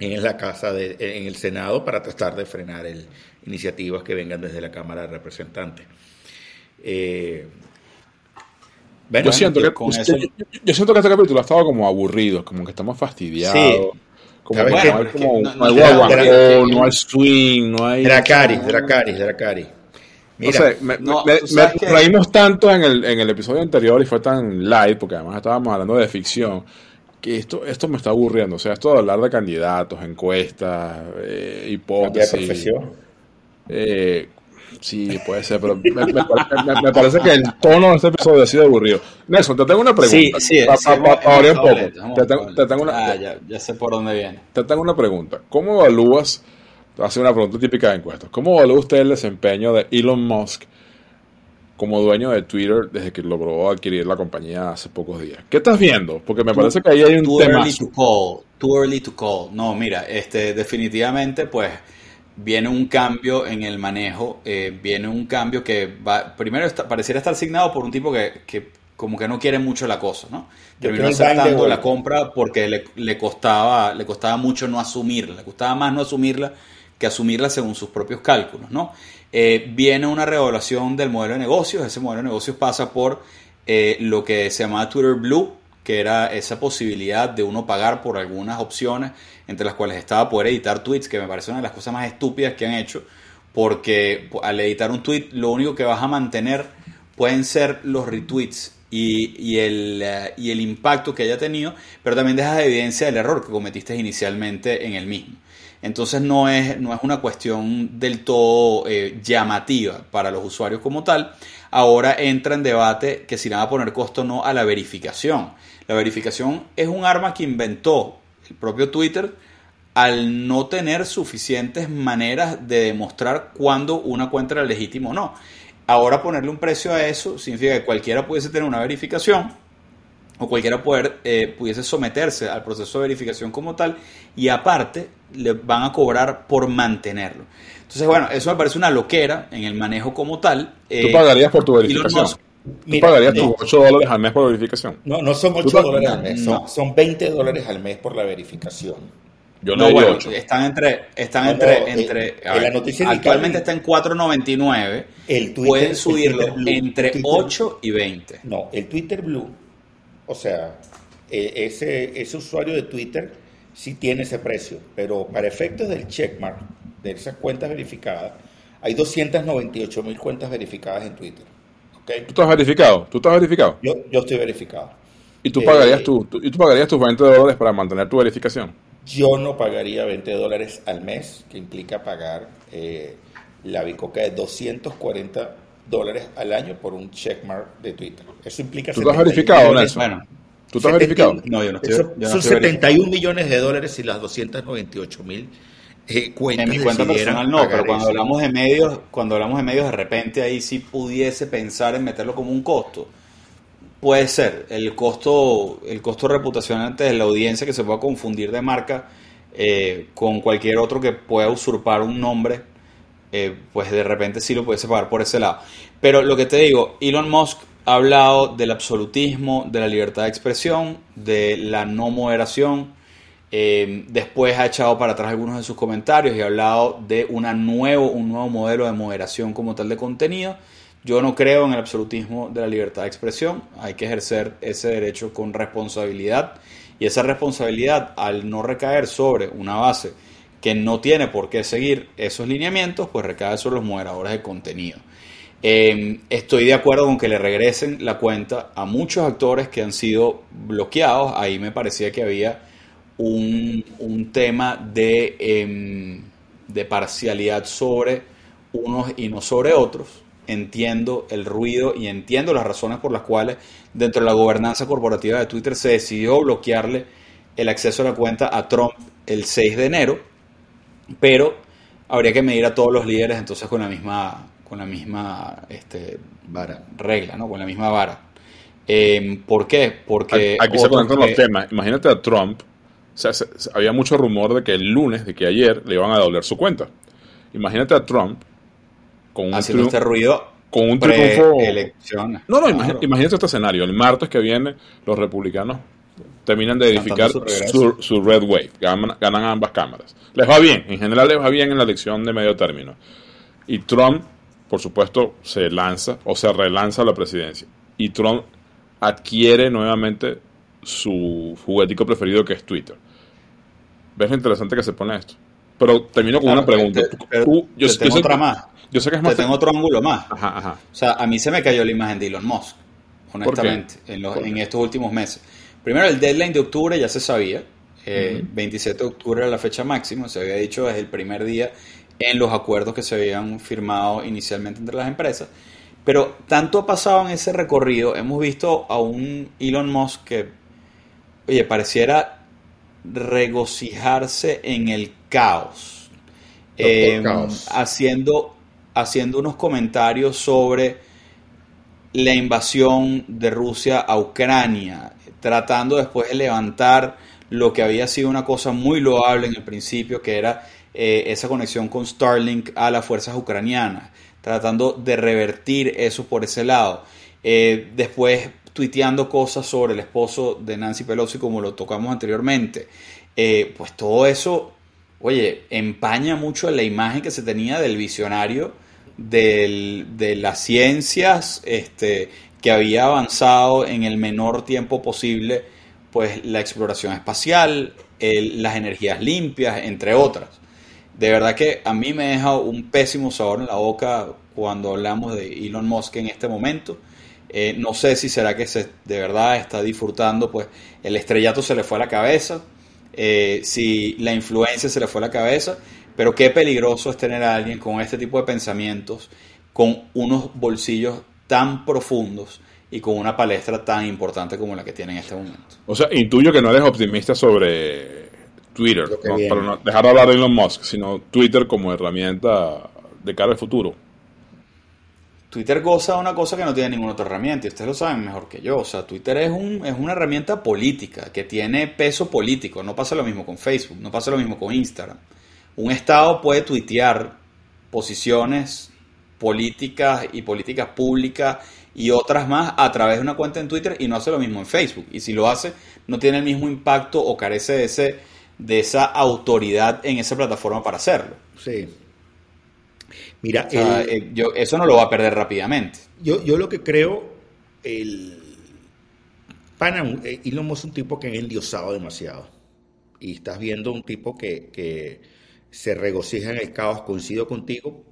en la casa de, en el Senado para tratar de frenar el, iniciativas que vengan desde la Cámara de Representantes. Eh, yo, siento que, yo, siento que este capítulo ha estado como aburrido, como que estamos fastidiados. Como no, hay como, no, hay no hay swing, no hay... Dracaris, Dracaris, Dracaris. Mira, me, reímos tanto en el, en el episodio anterior y fue tan light, porque además estábamos hablando de ficción, que esto, esto me está aburriendo. O sea, esto de hablar de candidatos, encuestas, eh, hipótesis. ¿De profesión? Eh, sí, puede ser, pero me, parece que el tono de este episodio ha sido aburrido. Nelson, te tengo una pregunta. Sí, sí, un poco. Te tengo, una, ah, ya, ya sé por dónde viene. Te tengo una pregunta. ¿Cómo evalúas Hacer una pregunta típica de encuestas. ¿Cómo evalúa usted el desempeño de Elon Musk como dueño de Twitter desde que logró adquirir la compañía hace pocos días? ¿Qué estás viendo? Porque me parece que ahí hay un too tema. early to call. Too early to call. No, mira, este, definitivamente, pues viene un cambio en el manejo. eh, viene un cambio que va. Primero, está- pareciera estar asignado por un tipo que, que como que no quiere mucho la cosa, ¿no? Terminó aceptando la compra porque le, le costaba, le costaba mucho no asumirla. Le costaba más no asumirla que asumirla según sus propios cálculos, ¿no? Eh, viene una reevaluación del modelo de negocios. Ese modelo de negocios pasa por eh, lo que se llamaba Twitter Blue, que era esa posibilidad de uno pagar por algunas opciones, entre las cuales estaba poder editar tweets, que me parece una de las cosas más estúpidas que han hecho, porque al editar un tweet lo único que vas a mantener pueden ser los retweets y, eh, y el impacto que haya tenido, pero también dejas evidencia del error que cometiste inicialmente en el mismo. Entonces no es, no es una cuestión del todo eh, llamativa para los usuarios como tal. Ahora entra en debate que si van a poner costo o no a la verificación. La verificación es un arma que inventó el propio Twitter al no tener suficientes maneras de demostrar cuándo una cuenta era legítima o no. Ahora ponerle un precio a eso significa que cualquiera pudiese tener una verificación o cualquiera poder, eh, pudiese someterse al proceso de verificación como tal y aparte le van a cobrar por mantenerlo. Entonces, bueno, eso me parece una loquera en el manejo como tal. Tú Eh, pagarías por tu verificación. Musk- Tú Mira, pagarías no. tus 8 dólares al mes por verificación. No, no son Tú 8 pag- dólares al mes, son, No. son 20 dólares al mes por la verificación. Yo No, digo bueno, 8. están entre, están No, entre, no, eh, entre, ver, la noticia actualmente está en 4.99, El Twitter- pueden el subirlo Twitter Blue, entre Twitter- 8 y 20. No, el Twitter Blue, o sea, eh, ese, ese usuario de Twitter sí tiene ese precio, pero para efectos del checkmark, de esas cuentas verificadas, hay 298 mil cuentas verificadas en Twitter. ¿Tú estás verificado? ¿Tú estás verificado? Yo, yo estoy verificado. ¿Y tú Eh, pagarías, tu, tu- ¿Y tú pagarías tus 20 dólares para mantener tu verificación? Yo no pagaría 20 dólares al mes, que implica pagar eh, la bicoca de 240 dólares al año por un checkmark de Twitter. Eso implica... ¿Tú estás 71 verificado, Nelson? Bueno, ¿Tú estás 71 verificado? No, yo no estoy- Eso- yo no son estoy 71 millones de dólares y las 298 mil eh, cuentas En mi cuenta personal no, pero cuando eso. hablamos de medios, cuando hablamos de medios, de repente ahí sí pudiese pensar en meterlo como un costo. Puede ser, el costo, el costo reputacional ante la audiencia que se pueda confundir de marca eh, con cualquier otro que pueda usurpar un nombre, eh, pues de repente sí lo pudiese pagar por ese lado. Pero lo que te digo, Elon Musk ha hablado del absolutismo, de la libertad de expresión, de la no moderación. Eh, después ha echado para atrás algunos de sus comentarios y ha hablado de nuevo, un nuevo modelo de moderación como tal de contenido. Yo no creo en el absolutismo de la libertad de expresión. Hay que ejercer ese derecho con responsabilidad. Y esa responsabilidad, al no recaer sobre una base que no tiene por qué seguir esos lineamientos, pues recae sobre los moderadores de contenido. Eh, estoy de acuerdo con que le regresen la cuenta a muchos actores que han sido bloqueados. Ahí me parecía que había un, un tema de, em, de parcialidad sobre unos y no sobre otros. Entiendo el ruido y entiendo las razones por las cuales dentro de la gobernanza corporativa de Twitter se decidió bloquearle el acceso a la cuenta a Trump el 6 de enero, pero habría que medir a todos los líderes entonces con la misma con la misma este, Vara. regla, ¿no? Con la misma vara. Em, ¿Por qué? Porque Aquí se conectan los temas. Imagínate a Trump. O sea, se- se- había mucho rumor de que el lunes, de que ayer, le iban a doler su cuenta. Imagínate a Trump con un haciendo este ruido con un triunfo. No, no, Claro. imagínate, imagínate este escenario. El martes que viene, los republicanos terminan de edificar su Red Wave. Ganan, ganan ambas cámaras. Les va bien. En general les va bien en la elección de medio término. Y Trump, por supuesto, se lanza o se relanza a la presidencia. Y Trump adquiere nuevamente su juguetico preferido que es Twitter. ¿Ves lo interesante que se pone esto? Pero termino con Claro, una pregunta. te- Tú- yo, te yo tengo sé otra que- más. Yo sé que es más Te tengo otro ángulo más. Ajá, ajá. O sea, a mí se me cayó la imagen de Elon Musk, honestamente, en, los- en estos últimos meses. Primero, el deadline de octubre ya se sabía. eh, Ujú. 27 de octubre era la fecha máxima, se había dicho desde el primer día en los acuerdos que se habían firmado inicialmente entre las empresas. Pero tanto ha pasado en ese recorrido, hemos visto a un Elon Musk que, oye, pareciera regocijarse en el caos. eh, Caos. haciendo, haciendo unos comentarios sobre la invasión de Rusia a Ucrania, tratando después de levantar lo que había sido una cosa muy loable en el principio, que era eh, esa conexión con Starlink a las fuerzas ucranianas, tratando de revertir eso por ese lado. Eh, después tuiteando cosas sobre el esposo de Nancy Pelosi, como lo tocamos anteriormente. Eh, pues todo eso, oye, empaña mucho la imagen que se tenía del visionario de las ciencias, este, que había avanzado en el menor tiempo posible, pues la exploración espacial, las energías limpias, entre otras. De verdad que a mí me deja un pésimo sabor en la boca cuando hablamos de Elon Musk en este momento. Eh, no sé si será que se, de verdad está disfrutando, pues el estrellato se le fue a la cabeza, eh, si la influencia se le fue a la cabeza, pero qué peligroso es tener a alguien con este tipo de pensamientos, con unos bolsillos tan profundos y con una palestra tan importante como la que tiene en este momento. O sea, intuyo que no eres optimista sobre Twitter, para no dejar de hablar de Elon Musk, sino Twitter como herramienta de cara al futuro. Twitter goza de una cosa que no tiene ninguna otra herramienta, y ustedes lo saben mejor que yo. O sea, Twitter es, un, es una herramienta política, que tiene peso político. No pasa lo mismo con Facebook, no pasa lo mismo con Instagram. Un Estado puede tuitear posiciones políticas y políticas públicas y otras más a través de una cuenta en Twitter y no hace lo mismo en Facebook. Y si lo hace, no tiene el mismo impacto o carece de, ese, de esa autoridad en esa plataforma para hacerlo. Sí. Mira, O sea, el- eh, yo, eso no lo va a perder rápidamente. Yo, yo lo que creo, el pana, un- eh, Elon Musk es un tipo que ha endiosado demasiado. Y estás viendo un tipo que, que se regocija en el caos, coincido contigo,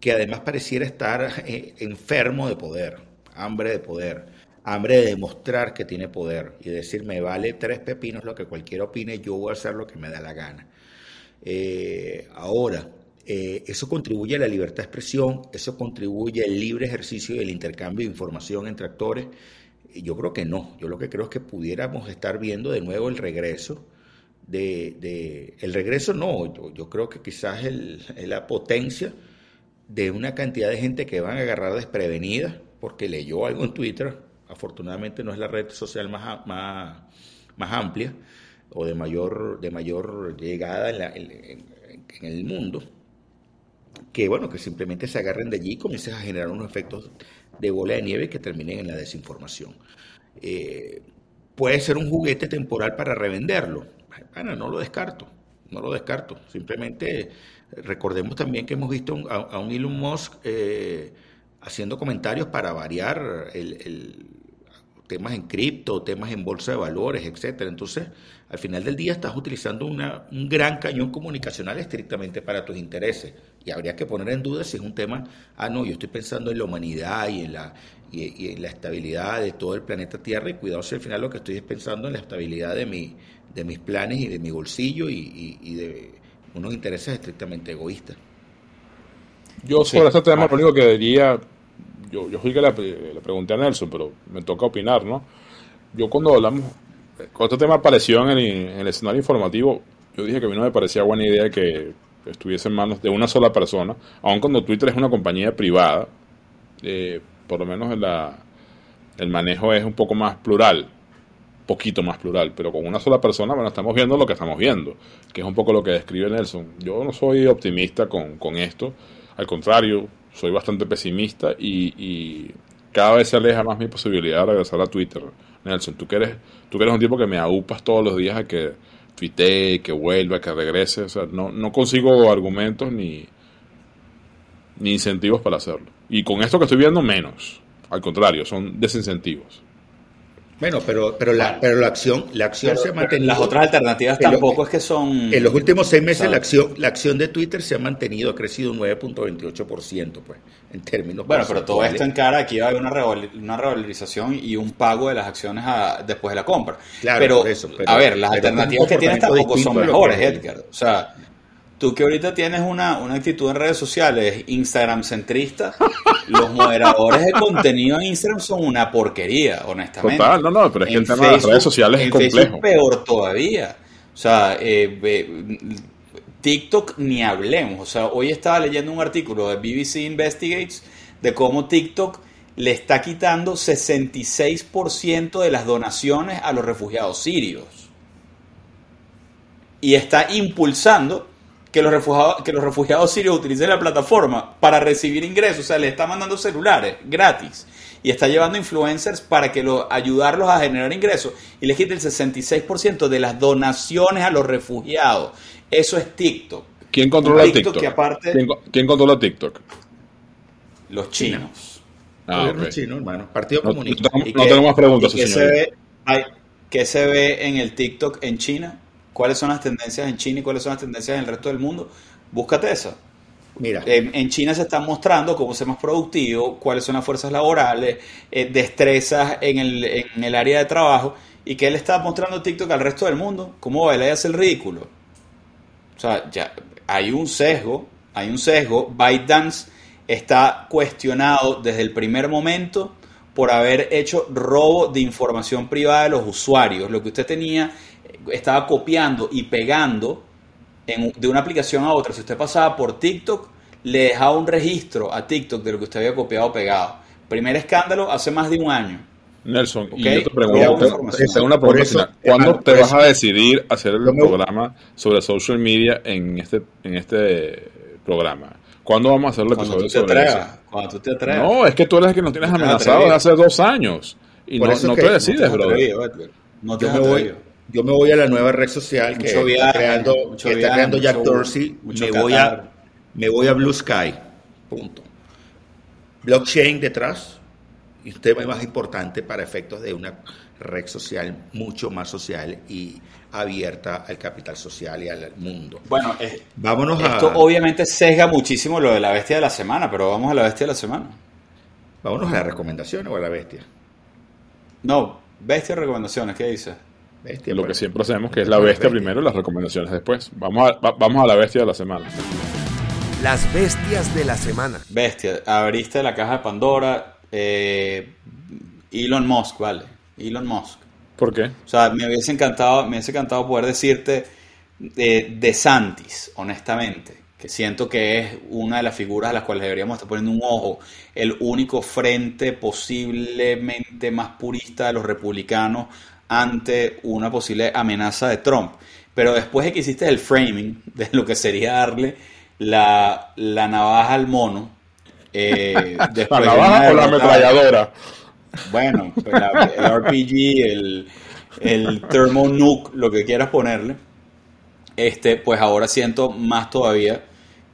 que además pareciera estar eh, enfermo de poder, hambre de poder, hambre de demostrar que tiene poder y decir, me vale tres pepinos lo que cualquiera opine, yo voy a hacer lo que me da la gana. Eh, ahora, eh, eso contribuye a la libertad de expresión, eso contribuye al libre ejercicio y el intercambio de información entre actores. Yo creo que no, yo lo que creo es que pudiéramos estar viendo de nuevo el regreso de, el regreso no, yo, creo que quizás la potencia de una cantidad de gente que van a agarrar desprevenida porque leyó algo en Twitter, afortunadamente no es la red social más, más, más amplia o de mayor, de mayor llegada en, la- en- en- el mundo, que bueno, que simplemente se agarren de allí y comiencen a generar unos efectos de bola de nieve que terminen en la desinformación. Eh, puede ser un juguete temporal para revenderlo. Bueno, no lo descarto, no lo descarto. Simplemente recordemos también que hemos visto a, a un Elon Musk eh, haciendo comentarios para variar el, temas en cripto, temas en bolsa de valores, etcétera. Entonces, al final del día estás utilizando una- un gran cañón comunicacional estrictamente para tus intereses. Y habría que poner en duda si es un tema, ah, no, yo estoy pensando en la humanidad y en la, y en la estabilidad de todo el planeta Tierra y cuidado si al final lo que estoy es pensando en la estabilidad de, mi, de mis planes y de mi bolsillo y, y- y de unos intereses estrictamente egoístas. Yo Sí. sobre este tema lo único que diría, yo, yo fui que le, le pregunté a Nelson, pero me toca opinar, ¿no? Yo cuando hablamos, cuando este tema apareció en el, en el escenario informativo, yo dije que a mí no me parecía buena idea que estuviese en manos de una sola persona, aun cuando Twitter es una compañía privada, eh, por lo menos en la, el manejo es un poco más plural, poquito más plural, pero con una sola persona, bueno, estamos viendo lo que estamos viendo, que es un poco lo que describe Nelson. Yo no soy optimista con, con esto, al contrario, soy bastante pesimista y, cada vez se aleja más mi posibilidad de regresar a Twitter. Nelson, tú que eres, tú eres un tipo que me aupas todos los días a que tuitee, que vuelva, que regrese, o sea, no, no consigo argumentos ni, ni incentivos para hacerlo. Y con esto que estoy viendo, menos. Al contrario, son desincentivos. Bueno, pero, pero, la, pero la acción, la acción Pero- se ha mantenido. las otras alternativas tampoco es que son- En los últimos seis meses, la acción, la acción de Twitter se ha mantenido, ha crecido un 9.28%, pues, en términos Bueno, pero todo esto en cara, aquí va a haber una, una revalorización y un pago de las acciones a- después de la compra. Claro, pero, por eso, pero- a ver, las alternativas que tienes tampoco son mejores, Edgar. O sea, tú que ahorita tienes una, una actitud en redes sociales Instagram centrista, los moderadores de contenido en Instagram son una porquería, honestamente. Total, no, no, pero es que En el tema de las redes sociales es en complejo. Facebook peor todavía. O sea, eh, TikTok ni hablemos. O sea, hoy estaba leyendo un artículo de BBC Investigates de cómo TikTok le está quitando 66% de las donaciones a los refugiados sirios. Y está impulsando que los, refugiados, que los refugiados sirios utilicen la plataforma para recibir ingresos. O sea, le está mandando celulares gratis. Y está llevando influencers para que lo, ayudarlos a generar ingresos. Y le quita el 66% de las donaciones a los refugiados. Eso es TikTok. ¿Quién controla TikTok? que aparte- ¿Quién, quién controla TikTok? Los chinos. Ah, Gobierno ok. chino, hermano. Partido No- Comunista. no- ¿Y no tengo más preguntas, señor. se ve, ¿Qué se ve en el TikTok en China? ¿Cuáles son las tendencias en China y cuáles son las tendencias en el resto del mundo? Búscate eso. Mira, En, en China se están mostrando cómo ser más productivo, cuáles son las fuerzas laborales, eh, destrezas en el, en el área de trabajo, y que él está mostrando TikTok al resto del mundo, cómo baila y hace el ridículo. O sea, ya hay un sesgo, hay un sesgo. ByteDance está cuestionado desde el primer momento por haber hecho robo de información privada de los usuarios. Lo que usted tenía, eh, estaba copiando y pegando en- de una aplicación a otra. Si usted pasaba por TikTok, le dejaba un registro a TikTok de lo que usted había copiado o pegado. Primer escándalo hace más de un año. Nelson, y Ok, yo te pregunto, te- una pregunta eso, final. ¿Cuándo hermano, te vas eso- a decidir hacer el programa sobre social media en este, en este programa? ¿Cuándo vamos a hacer el Cuando episodio tú te sobre atrevas. eso? Cuando tú te atrevas. No, es que tú eres el que nos tienes No te has amenazado atrevido. desde hace dos años. Y Por no, no que- te no te decides, has brother. atrevido, Edgar. No te yo me, voy. Yo me voy a la nueva red social que está creando, está Jack mucho- Dorsey. mucho Me voy, a, me voy a Blue Sky. Punto. Blockchain detrás. Un tema más importante para efectos de una red social mucho más social y abierta al capital social y al mundo. Bueno, eh, Vámonos a, esto obviamente sesga muchísimo lo de la bestia de la semana, pero vamos a la bestia de la semana. vámonos a las recomendaciones o a la bestia. No, bestia recomendaciones, ¿qué dice? Bestia, Lo pues. que siempre hacemos, que es la bestia primero y las recomendaciones después. Vamos a, va- vamos a la bestia de la semana. Las bestias de la semana. Bestia, abriste la caja de Pandora, eh, Elon Musk, vale, Elon Musk. ¿Por qué? O sea, me hubiese encantado, me hubiese encantado poder decirte eh, de Santis, honestamente, que siento que es una de las figuras a las cuales deberíamos estar poniendo un ojo, el único frente posiblemente más purista de los republicanos ante una posible amenaza de Trump. Pero después de que hiciste el framing de lo que sería darle la, la navaja al mono, eh, ¿La después de navaja o la ametralladora? bueno, pues la- el RPG, el, el Thermonuke, lo que quieras ponerle, este, pues ahora siento más todavía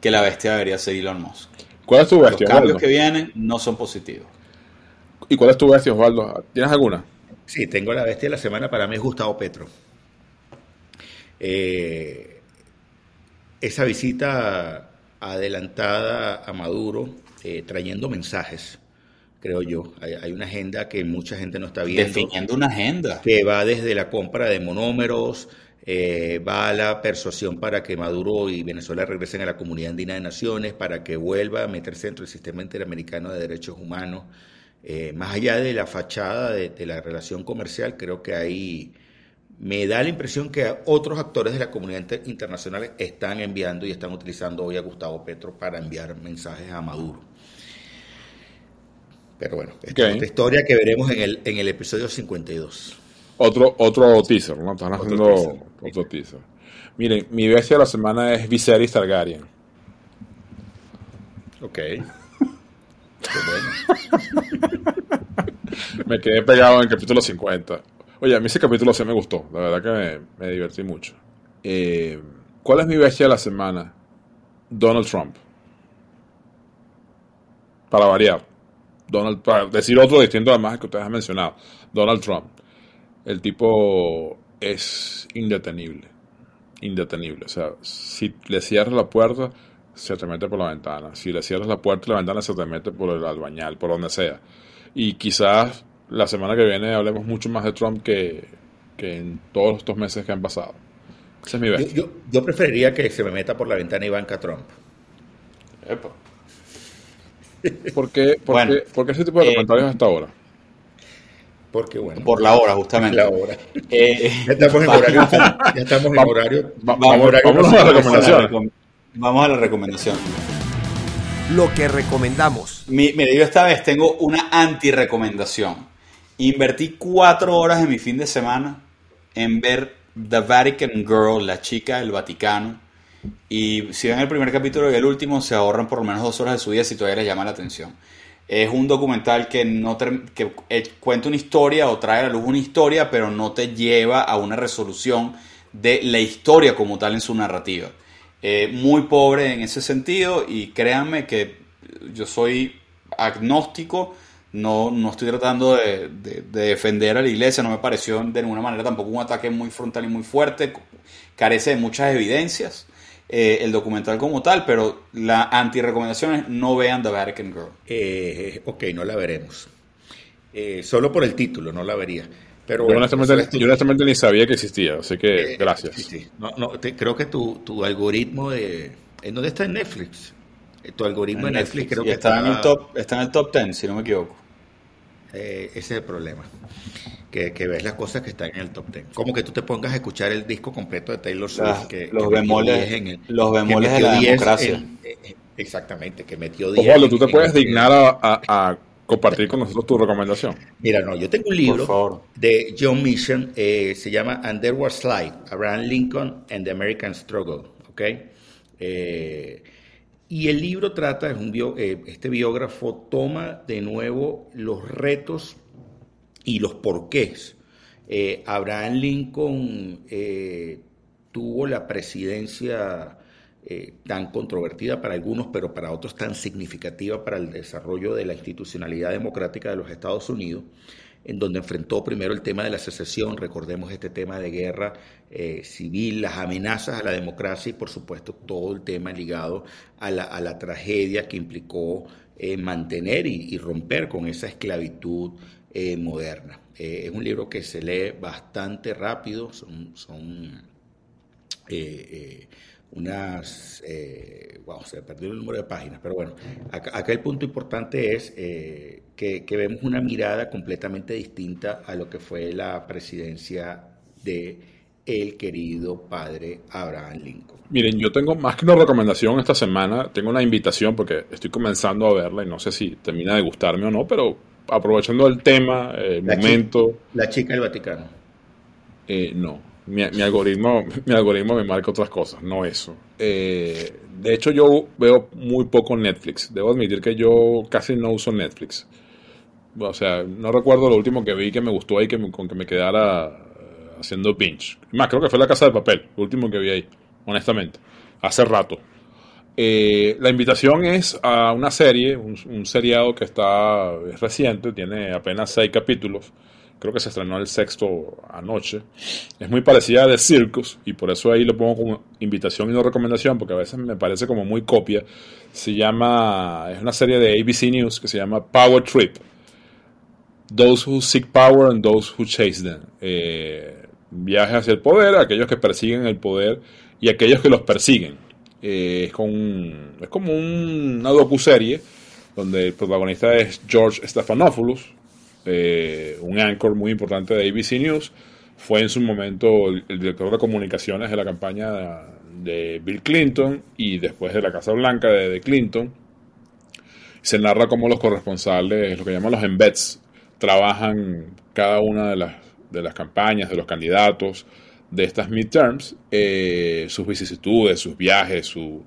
que la bestia debería ser Elon Musk. ¿Cuál es tu Los bestia, cambios Osvaldo? que vienen no son positivos. ¿Y cuál es tu bestia, Osvaldo? ¿Tienes alguna? Sí, tengo la bestia de la semana, para mí es Gustavo Petro. Eh, esa visita adelantada a Maduro, eh, trayendo mensajes, creo yo. Hay, hay una agenda que mucha gente no está viendo. Definiendo una agenda. Que va desde la compra de monómeros, eh, va a la persuasión para que Maduro y Venezuela regresen a la comunidad andina de naciones, para que vuelva a meterse dentro del sistema interamericano de derechos humanos. Eh, más allá de la fachada de, de la relación comercial, creo que ahí me da la impresión que otros actores de la comunidad inter- internacional están enviando y están utilizando hoy a Gustavo Petro para enviar mensajes a Maduro. Pero bueno, esta Ok. es otra historia que veremos en el, en el episodio 52. Otro, otro teaser, ¿no? Están Otro haciendo teaser. otro teaser. Miren, mi bestia de la semana es Viserys Targaryen. Ok. Me quedé pegado en el capítulo 50. Oye, a mí ese capítulo sí me gustó. La verdad que me, divertí mucho. Eh, ¿Cuál es mi bestia de la semana? Donald Trump. Para variar. Donald, para decir otro distinto además que ustedes han mencionado. Donald Trump. El tipo es indetenible. Indetenible. O sea, si le cierras la puerta, se te mete por la ventana. Si le cierras la puerta y la ventana, se te mete por el albañal, por donde sea. Y quizás la semana que viene hablemos mucho más de Trump que, que en todos estos meses que han pasado. Ese es mi Yo, bestia. yo- yo preferiría que se me meta por la ventana Ivanka Trump. Epa. ¿Por qué, por Bueno, qué- por qué ese tipo de eh, comentarios hasta ahora? Porque bueno. Por la hora, justamente. La hora. Eh, ya estamos en horario. ya estamos en horario. Vamos, horario vamos a la recomendación. Vamos a la recomendación. Lo que recomendamos. Mi, mire, yo esta vez tengo una anti-recomendación. Invertí cuatro horas de mi fin de semana en ver The Vatican Girl, la chica del Vaticano. Y si ven el primer capítulo y el último, se ahorran por lo menos dos horas de su vida si todavía les llama la atención. Es un documental que, no que eh, cuenta una historia o trae a la luz una historia, pero no te lleva a una resolución de la historia como tal en su narrativa. Eh, muy pobre en ese sentido y créanme que yo soy agnóstico, no, no estoy tratando de, de- de defender a la iglesia, no me pareció de ninguna manera tampoco un ataque muy frontal y muy fuerte, carece de muchas evidencias eh, el documental como tal, pero la anti-recomendación es no vean The Vatican Girl. Eh, ok, no la veremos. Eh, solo por el título, no la vería. Pero Yo bueno, honestamente, eso es tu- yo honestamente ni sabía que existía, así que Eh, gracias. sí, sí. No, no, te- creo que tu, tu algoritmo de... ¿En dónde está en Netflix? Eh, Tu algoritmo En de Netflix, creo que está, en el top, está en el top 10, si no me equivoco. Eh, ese es el problema. Que, que ves las cosas que están en el top 10. Como que tú te pongas a escuchar el disco completo de Taylor Swift. Que, los que bemoles- 10 en el- los que bemoles de metió la 10 democracia. en- exactamente, que metió 10. Osvaldo, tú te puedes dignar a, a- a compartir con nosotros tu recomendación. Mira, no, yo tengo un libro de John Mission, eh, se llama And There Was Life, Abraham Lincoln and the American Struggle, ¿ok? Eh, y el libro trata, es un bio- eh, este biógrafo toma de nuevo los retos y los porqués. Eh, Abraham Lincoln eh, tuvo la presidencia eh, tan controvertida para algunos, pero para otros tan significativa para el desarrollo de la institucionalidad democrática de los Estados Unidos, en donde enfrentó primero el tema de la secesión, recordemos este tema de guerra eh, civil, las amenazas a la democracia y por supuesto todo el tema ligado a la, tragedia que implicó eh, mantener y, romper con esa esclavitud moderna. Es un libro que se lee bastante rápido, son, unas, eh, wow, se perdió el número de páginas, pero bueno, acá, acá el punto importante es eh, que, que vemos una mirada completamente distinta a lo que fue la presidencia de el querido padre Abraham Lincoln. Miren, yo tengo más que una recomendación esta semana, tengo una invitación porque estoy comenzando a verla y no sé si termina de gustarme o no, pero aprovechando el tema, el La momento, La chica del Vaticano. eh, no. Mi, mi algoritmo, mi algoritmo me marca otras cosas, no eso. Eh, de hecho, yo veo muy poco Netflix. Debo admitir que yo casi no uso Netflix. O sea, no recuerdo lo último que vi que me gustó ahí que me- con que me quedara eh, haciendo binge. Más, creo que fue La Casa de Papel, lo último que vi ahí, honestamente. Hace rato. Eh, la invitación es a una serie, un, un seriado que está es reciente, tiene apenas seis capítulos. Creo que se estrenó el sexto anoche. Es muy parecida a The Circus y por eso ahí lo pongo como invitación y no recomendación porque a veces me parece como muy copia. Se llama, es una serie de ABC News que se llama Power Trip. Those who seek power and those who chase them. Eh, viaje hacia el poder, aquellos que persiguen el poder y aquellos que los persiguen. Eh, es, con, es como un- una docuserie donde el protagonista es George Stephanopoulos, eh, un anchor muy importante de ABC News. Fue en su momento el, director de comunicaciones de la campaña de Bill Clinton y después de la Casa Blanca de, Clinton. Se narra cómo los corresponsales, lo que llaman los embeds, trabajan cada una de las, de las campañas, de los candidatos de estas midterms, eh, sus vicisitudes, sus viajes, su-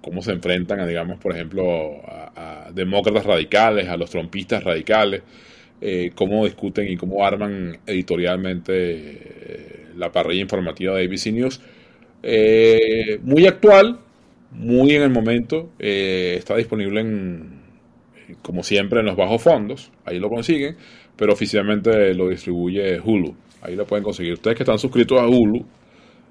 cómo se enfrentan, a, digamos, por ejemplo, a, demócratas radicales, a los trompistas radicales, eh, cómo discuten y cómo arman editorialmente eh, la parrilla informativa de ABC News. Eh, muy actual, muy en el momento, está disponible en, como siempre en los bajos fondos, ahí lo consiguen, pero oficialmente lo distribuye Hulu, ahí lo pueden conseguir. Ustedes que están suscritos a Hulu,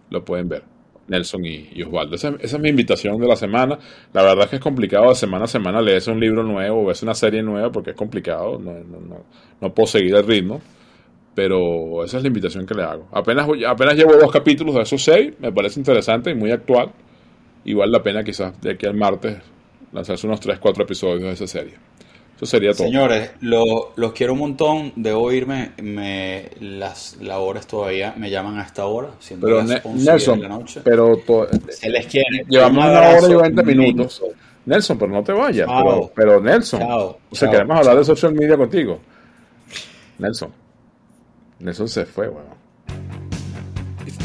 lo pueden ver. Nelson y, Osvaldo. Esa, es mi invitación de la semana. La verdad es que es complicado de semana a semana leerse un libro nuevo o verse una serie nueva porque es complicado. No, puedo seguir el ritmo. Pero esa es la invitación que le hago. Apenas, apenas llevo dos capítulos de esos seis. Me parece interesante y muy actual. Y vale la pena quizás de aquí al martes lanzarse unos 3, 4 episodios de esa serie. Eso sería todo. Señores, lo- los quiero un montón. Debo irme. Me, las labores todavía me llaman a esta hora. Siendo Pero las Ne- 11 Nelson, de la noche. pero to- Se les quiere. llevamos Un una hora y abrazo 20 minutos. Nelson, pero no te vayas. Chao. Pero, pero Nelson, Chao, o sea, chao. queremos hablar de social media contigo. Nelson. Nelson se fue, weón.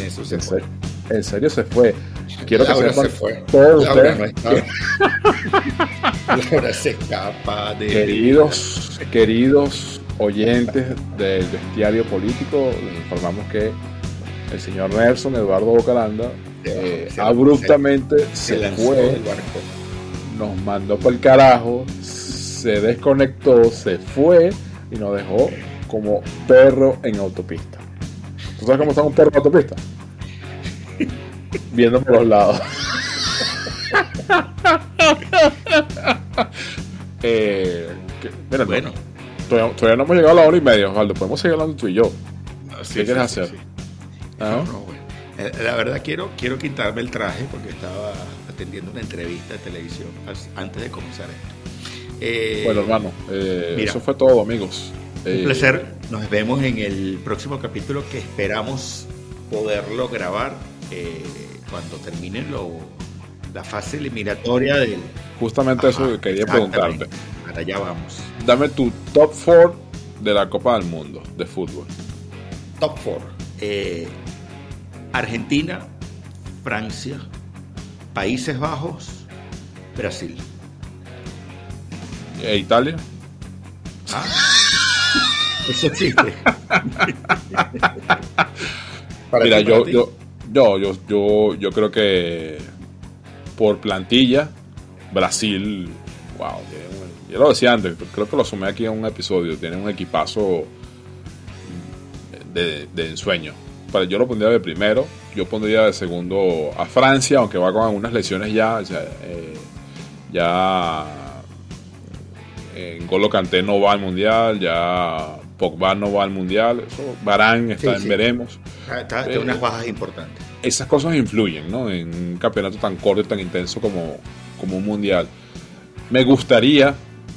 Eso se fue. en serio se fue. Quiero que Laura se fue. todos Laura ustedes no está. Laura se escapa de. Queridos, queridos oyentes del bestiario político, les informamos que el señor Nelson Eduardo Bocalanda eh, se- abruptamente se se, fue, barco. nos mandó por el carajo, se desconectó, se fue y nos dejó como perro en autopista. ¿Tú sabes cómo está un perro en autopista? Viendo por los lados. Eh, que- mira, Bueno. todavía, todavía no hemos llegado a la hora y media, Osvaldo. Podemos seguir hablando tú y yo. Sí, ¿Qué sí, quieres sí, hacer? ¿Ah? No, no, bueno. Eh, La verdad quiero, quiero quitarme el traje porque estaba atendiendo una entrevista de televisión antes de comenzar esto. Eh, Bueno, hermano, eh, mira. eso fue todo, amigos. Un placer. Nos vemos en el próximo capítulo que esperamos poderlo grabar eh, cuando termine lo, la fase eliminatoria del. Justamente eso que quería preguntarte. Para allá vamos. Dame tu top 4 de la Copa del Mundo de fútbol. Top 4. Argentina, Francia, Países Bajos, Brasil. ¿E Italia? Ah, eso existe. Mira, yo, yo, yo, yo, yo, yo creo que por plantilla, Brasil, wow, yo lo decía antes, creo que lo sumé aquí en un episodio, tiene un equipazo de, de ensueño. Para, yo lo pondría de primero, yo pondría de segundo a Francia, aunque va con algunas lesiones ya, eh, ya en Golo no va al mundial, ya Pogba no va al mundial, eso Barán está Sí, en sí. veremos. Está- Eh, unas bajas importantes. esas cosas influyen, ¿no? En un campeonato tan corto y tan intenso como, como un mundial. Me gustaría,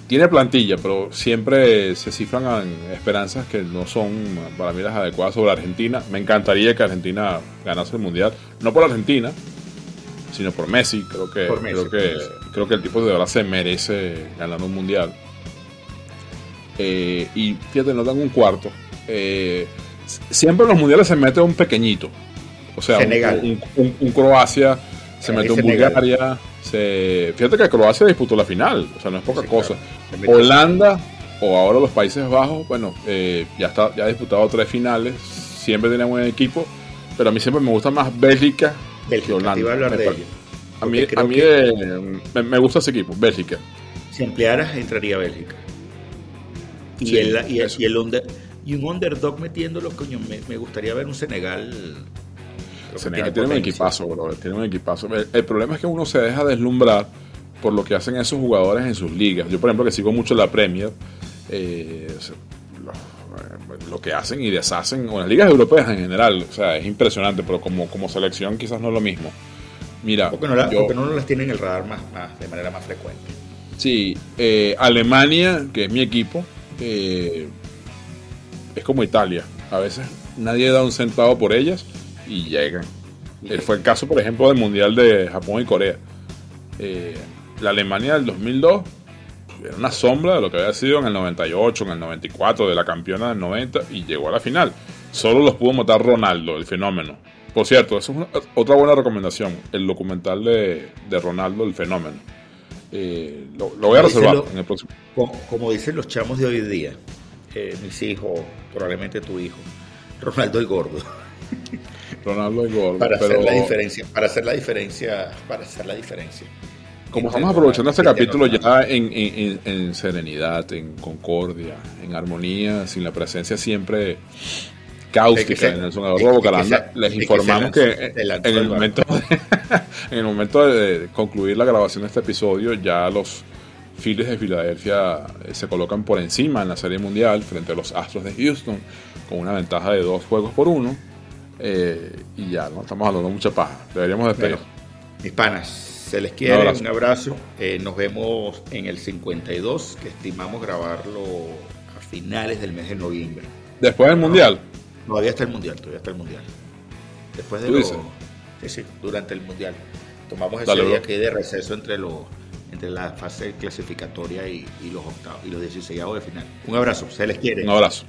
tiene plantilla, pero siempre se cifran esperanzas que no son para mí las adecuadas sobre Argentina. Me encantaría que Argentina ganase el mundial, no por Argentina, sino por Messi. Creo que, Por Messi, creo que, creo que el tipo de verdad se merece ganar un mundial. Eh, y fíjate, no tengo un cuarto. Eh, siempre en los mundiales se mete un pequeñito. O sea, un-. Un, un- un Croacia, se en Senegal. Bulgaria. Se, fíjate que Croacia disputó la final, o sea, no es poca Sí, cosa. claro. Holanda, o ahora los Países Bajos, bueno, eh, ya, está, ya ha disputado tres finales, siempre tiene buen equipo, pero a mí siempre me gusta más Bélgica que Holanda. te iba a hablar Me de pare- ello. A mí, a mí que- eh, me, gusta ese equipo, Bélgica. Si ampliaras, entraría Bélgica. Y, Sí, el, y, el- eso. y el under- y un underdog metiéndolo, coño, me, me gustaría ver un Senegal. Senegal tiene un equipazo, bro. Tiene un equipazo. El, el problema es que uno se deja deslumbrar por lo que hacen esos jugadores en sus ligas. Yo, por ejemplo, que sigo mucho la Premier, eh, lo, eh, lo que hacen y deshacen, o las ligas europeas en general, o sea, es impresionante, pero como, como selección quizás no es lo mismo. Mira, Porque no, la- yo- porque no las tienen en el radar más, más, de manera más frecuente. Sí, eh, Alemania, que es mi equipo, eh, es como Italia. A veces nadie da un centavo por ellas y llegan. Eh, fue el caso, por ejemplo, del Mundial de Japón y Corea. Eh, la Alemania del 2002 era una sombra de lo que había sido en el 98, en el 94, de la campeona del 90 y llegó a la final. Solo los pudo matar Ronaldo, el fenómeno. Por cierto, eso es otra buena recomendación, el documental de Ronaldo, el fenómeno. Eh, lo, lo voy a reservar los- en el próximo. Como, como dicen los chamos de hoy día, eh, mis hijos, probablemente tu hijo, Ronaldo el Gordo. Ronaldo el gordo. Para pero hacer la diferencia, para hacer la diferencia, para hacer la diferencia. como estamos aprovechando este capítulo ya en, en- en- en serenidad, en concordia, en armonía, sin la presencia siempre cáustica de Nelson Bocalanda, se- les informamos que, en, el momento en el momento de concluir la grabación de este episodio, ya los Phillies de Filadelfia eh, se colocan por encima en la Serie Mundial frente a los Astros de Houston, con una ventaja de dos juegos por uno. eh, y ya, ¿no? Estamos hablando mucha paja. Deberíamos despedir. Bueno, mis panas, Se les quiere, un abrazo. Eh, nos vemos en el 52, que estimamos grabarlo a finales del mes de noviembre. ¿Después del Mundial? Todavía está el Mundial, todavía está el Mundial. Después de lo... Sí, sí, durante el Mundial. Tomamos ese día que hay de receso entre los entre la fase clasificatoria y, los octavos y los 16 de final. Un abrazo, se les quiere. Un abrazo.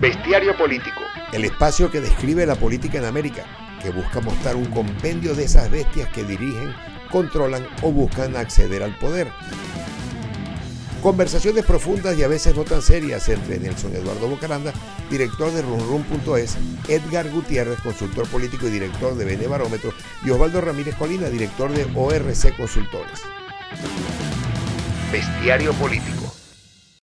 Bestiario político. El espacio que describe la política en América, que busca mostrar un compendio de esas bestias que dirigen, controlan o buscan acceder al poder. Conversaciones profundas y a veces no tan serias entre Nelson Eduardo Bocaranda, director de runrun.es, Edgar Gutiérrez, consultor político y director de Bene Barómetro, y Osvaldo Ramírez Colina, director de ORC Consultores. Bestiario político.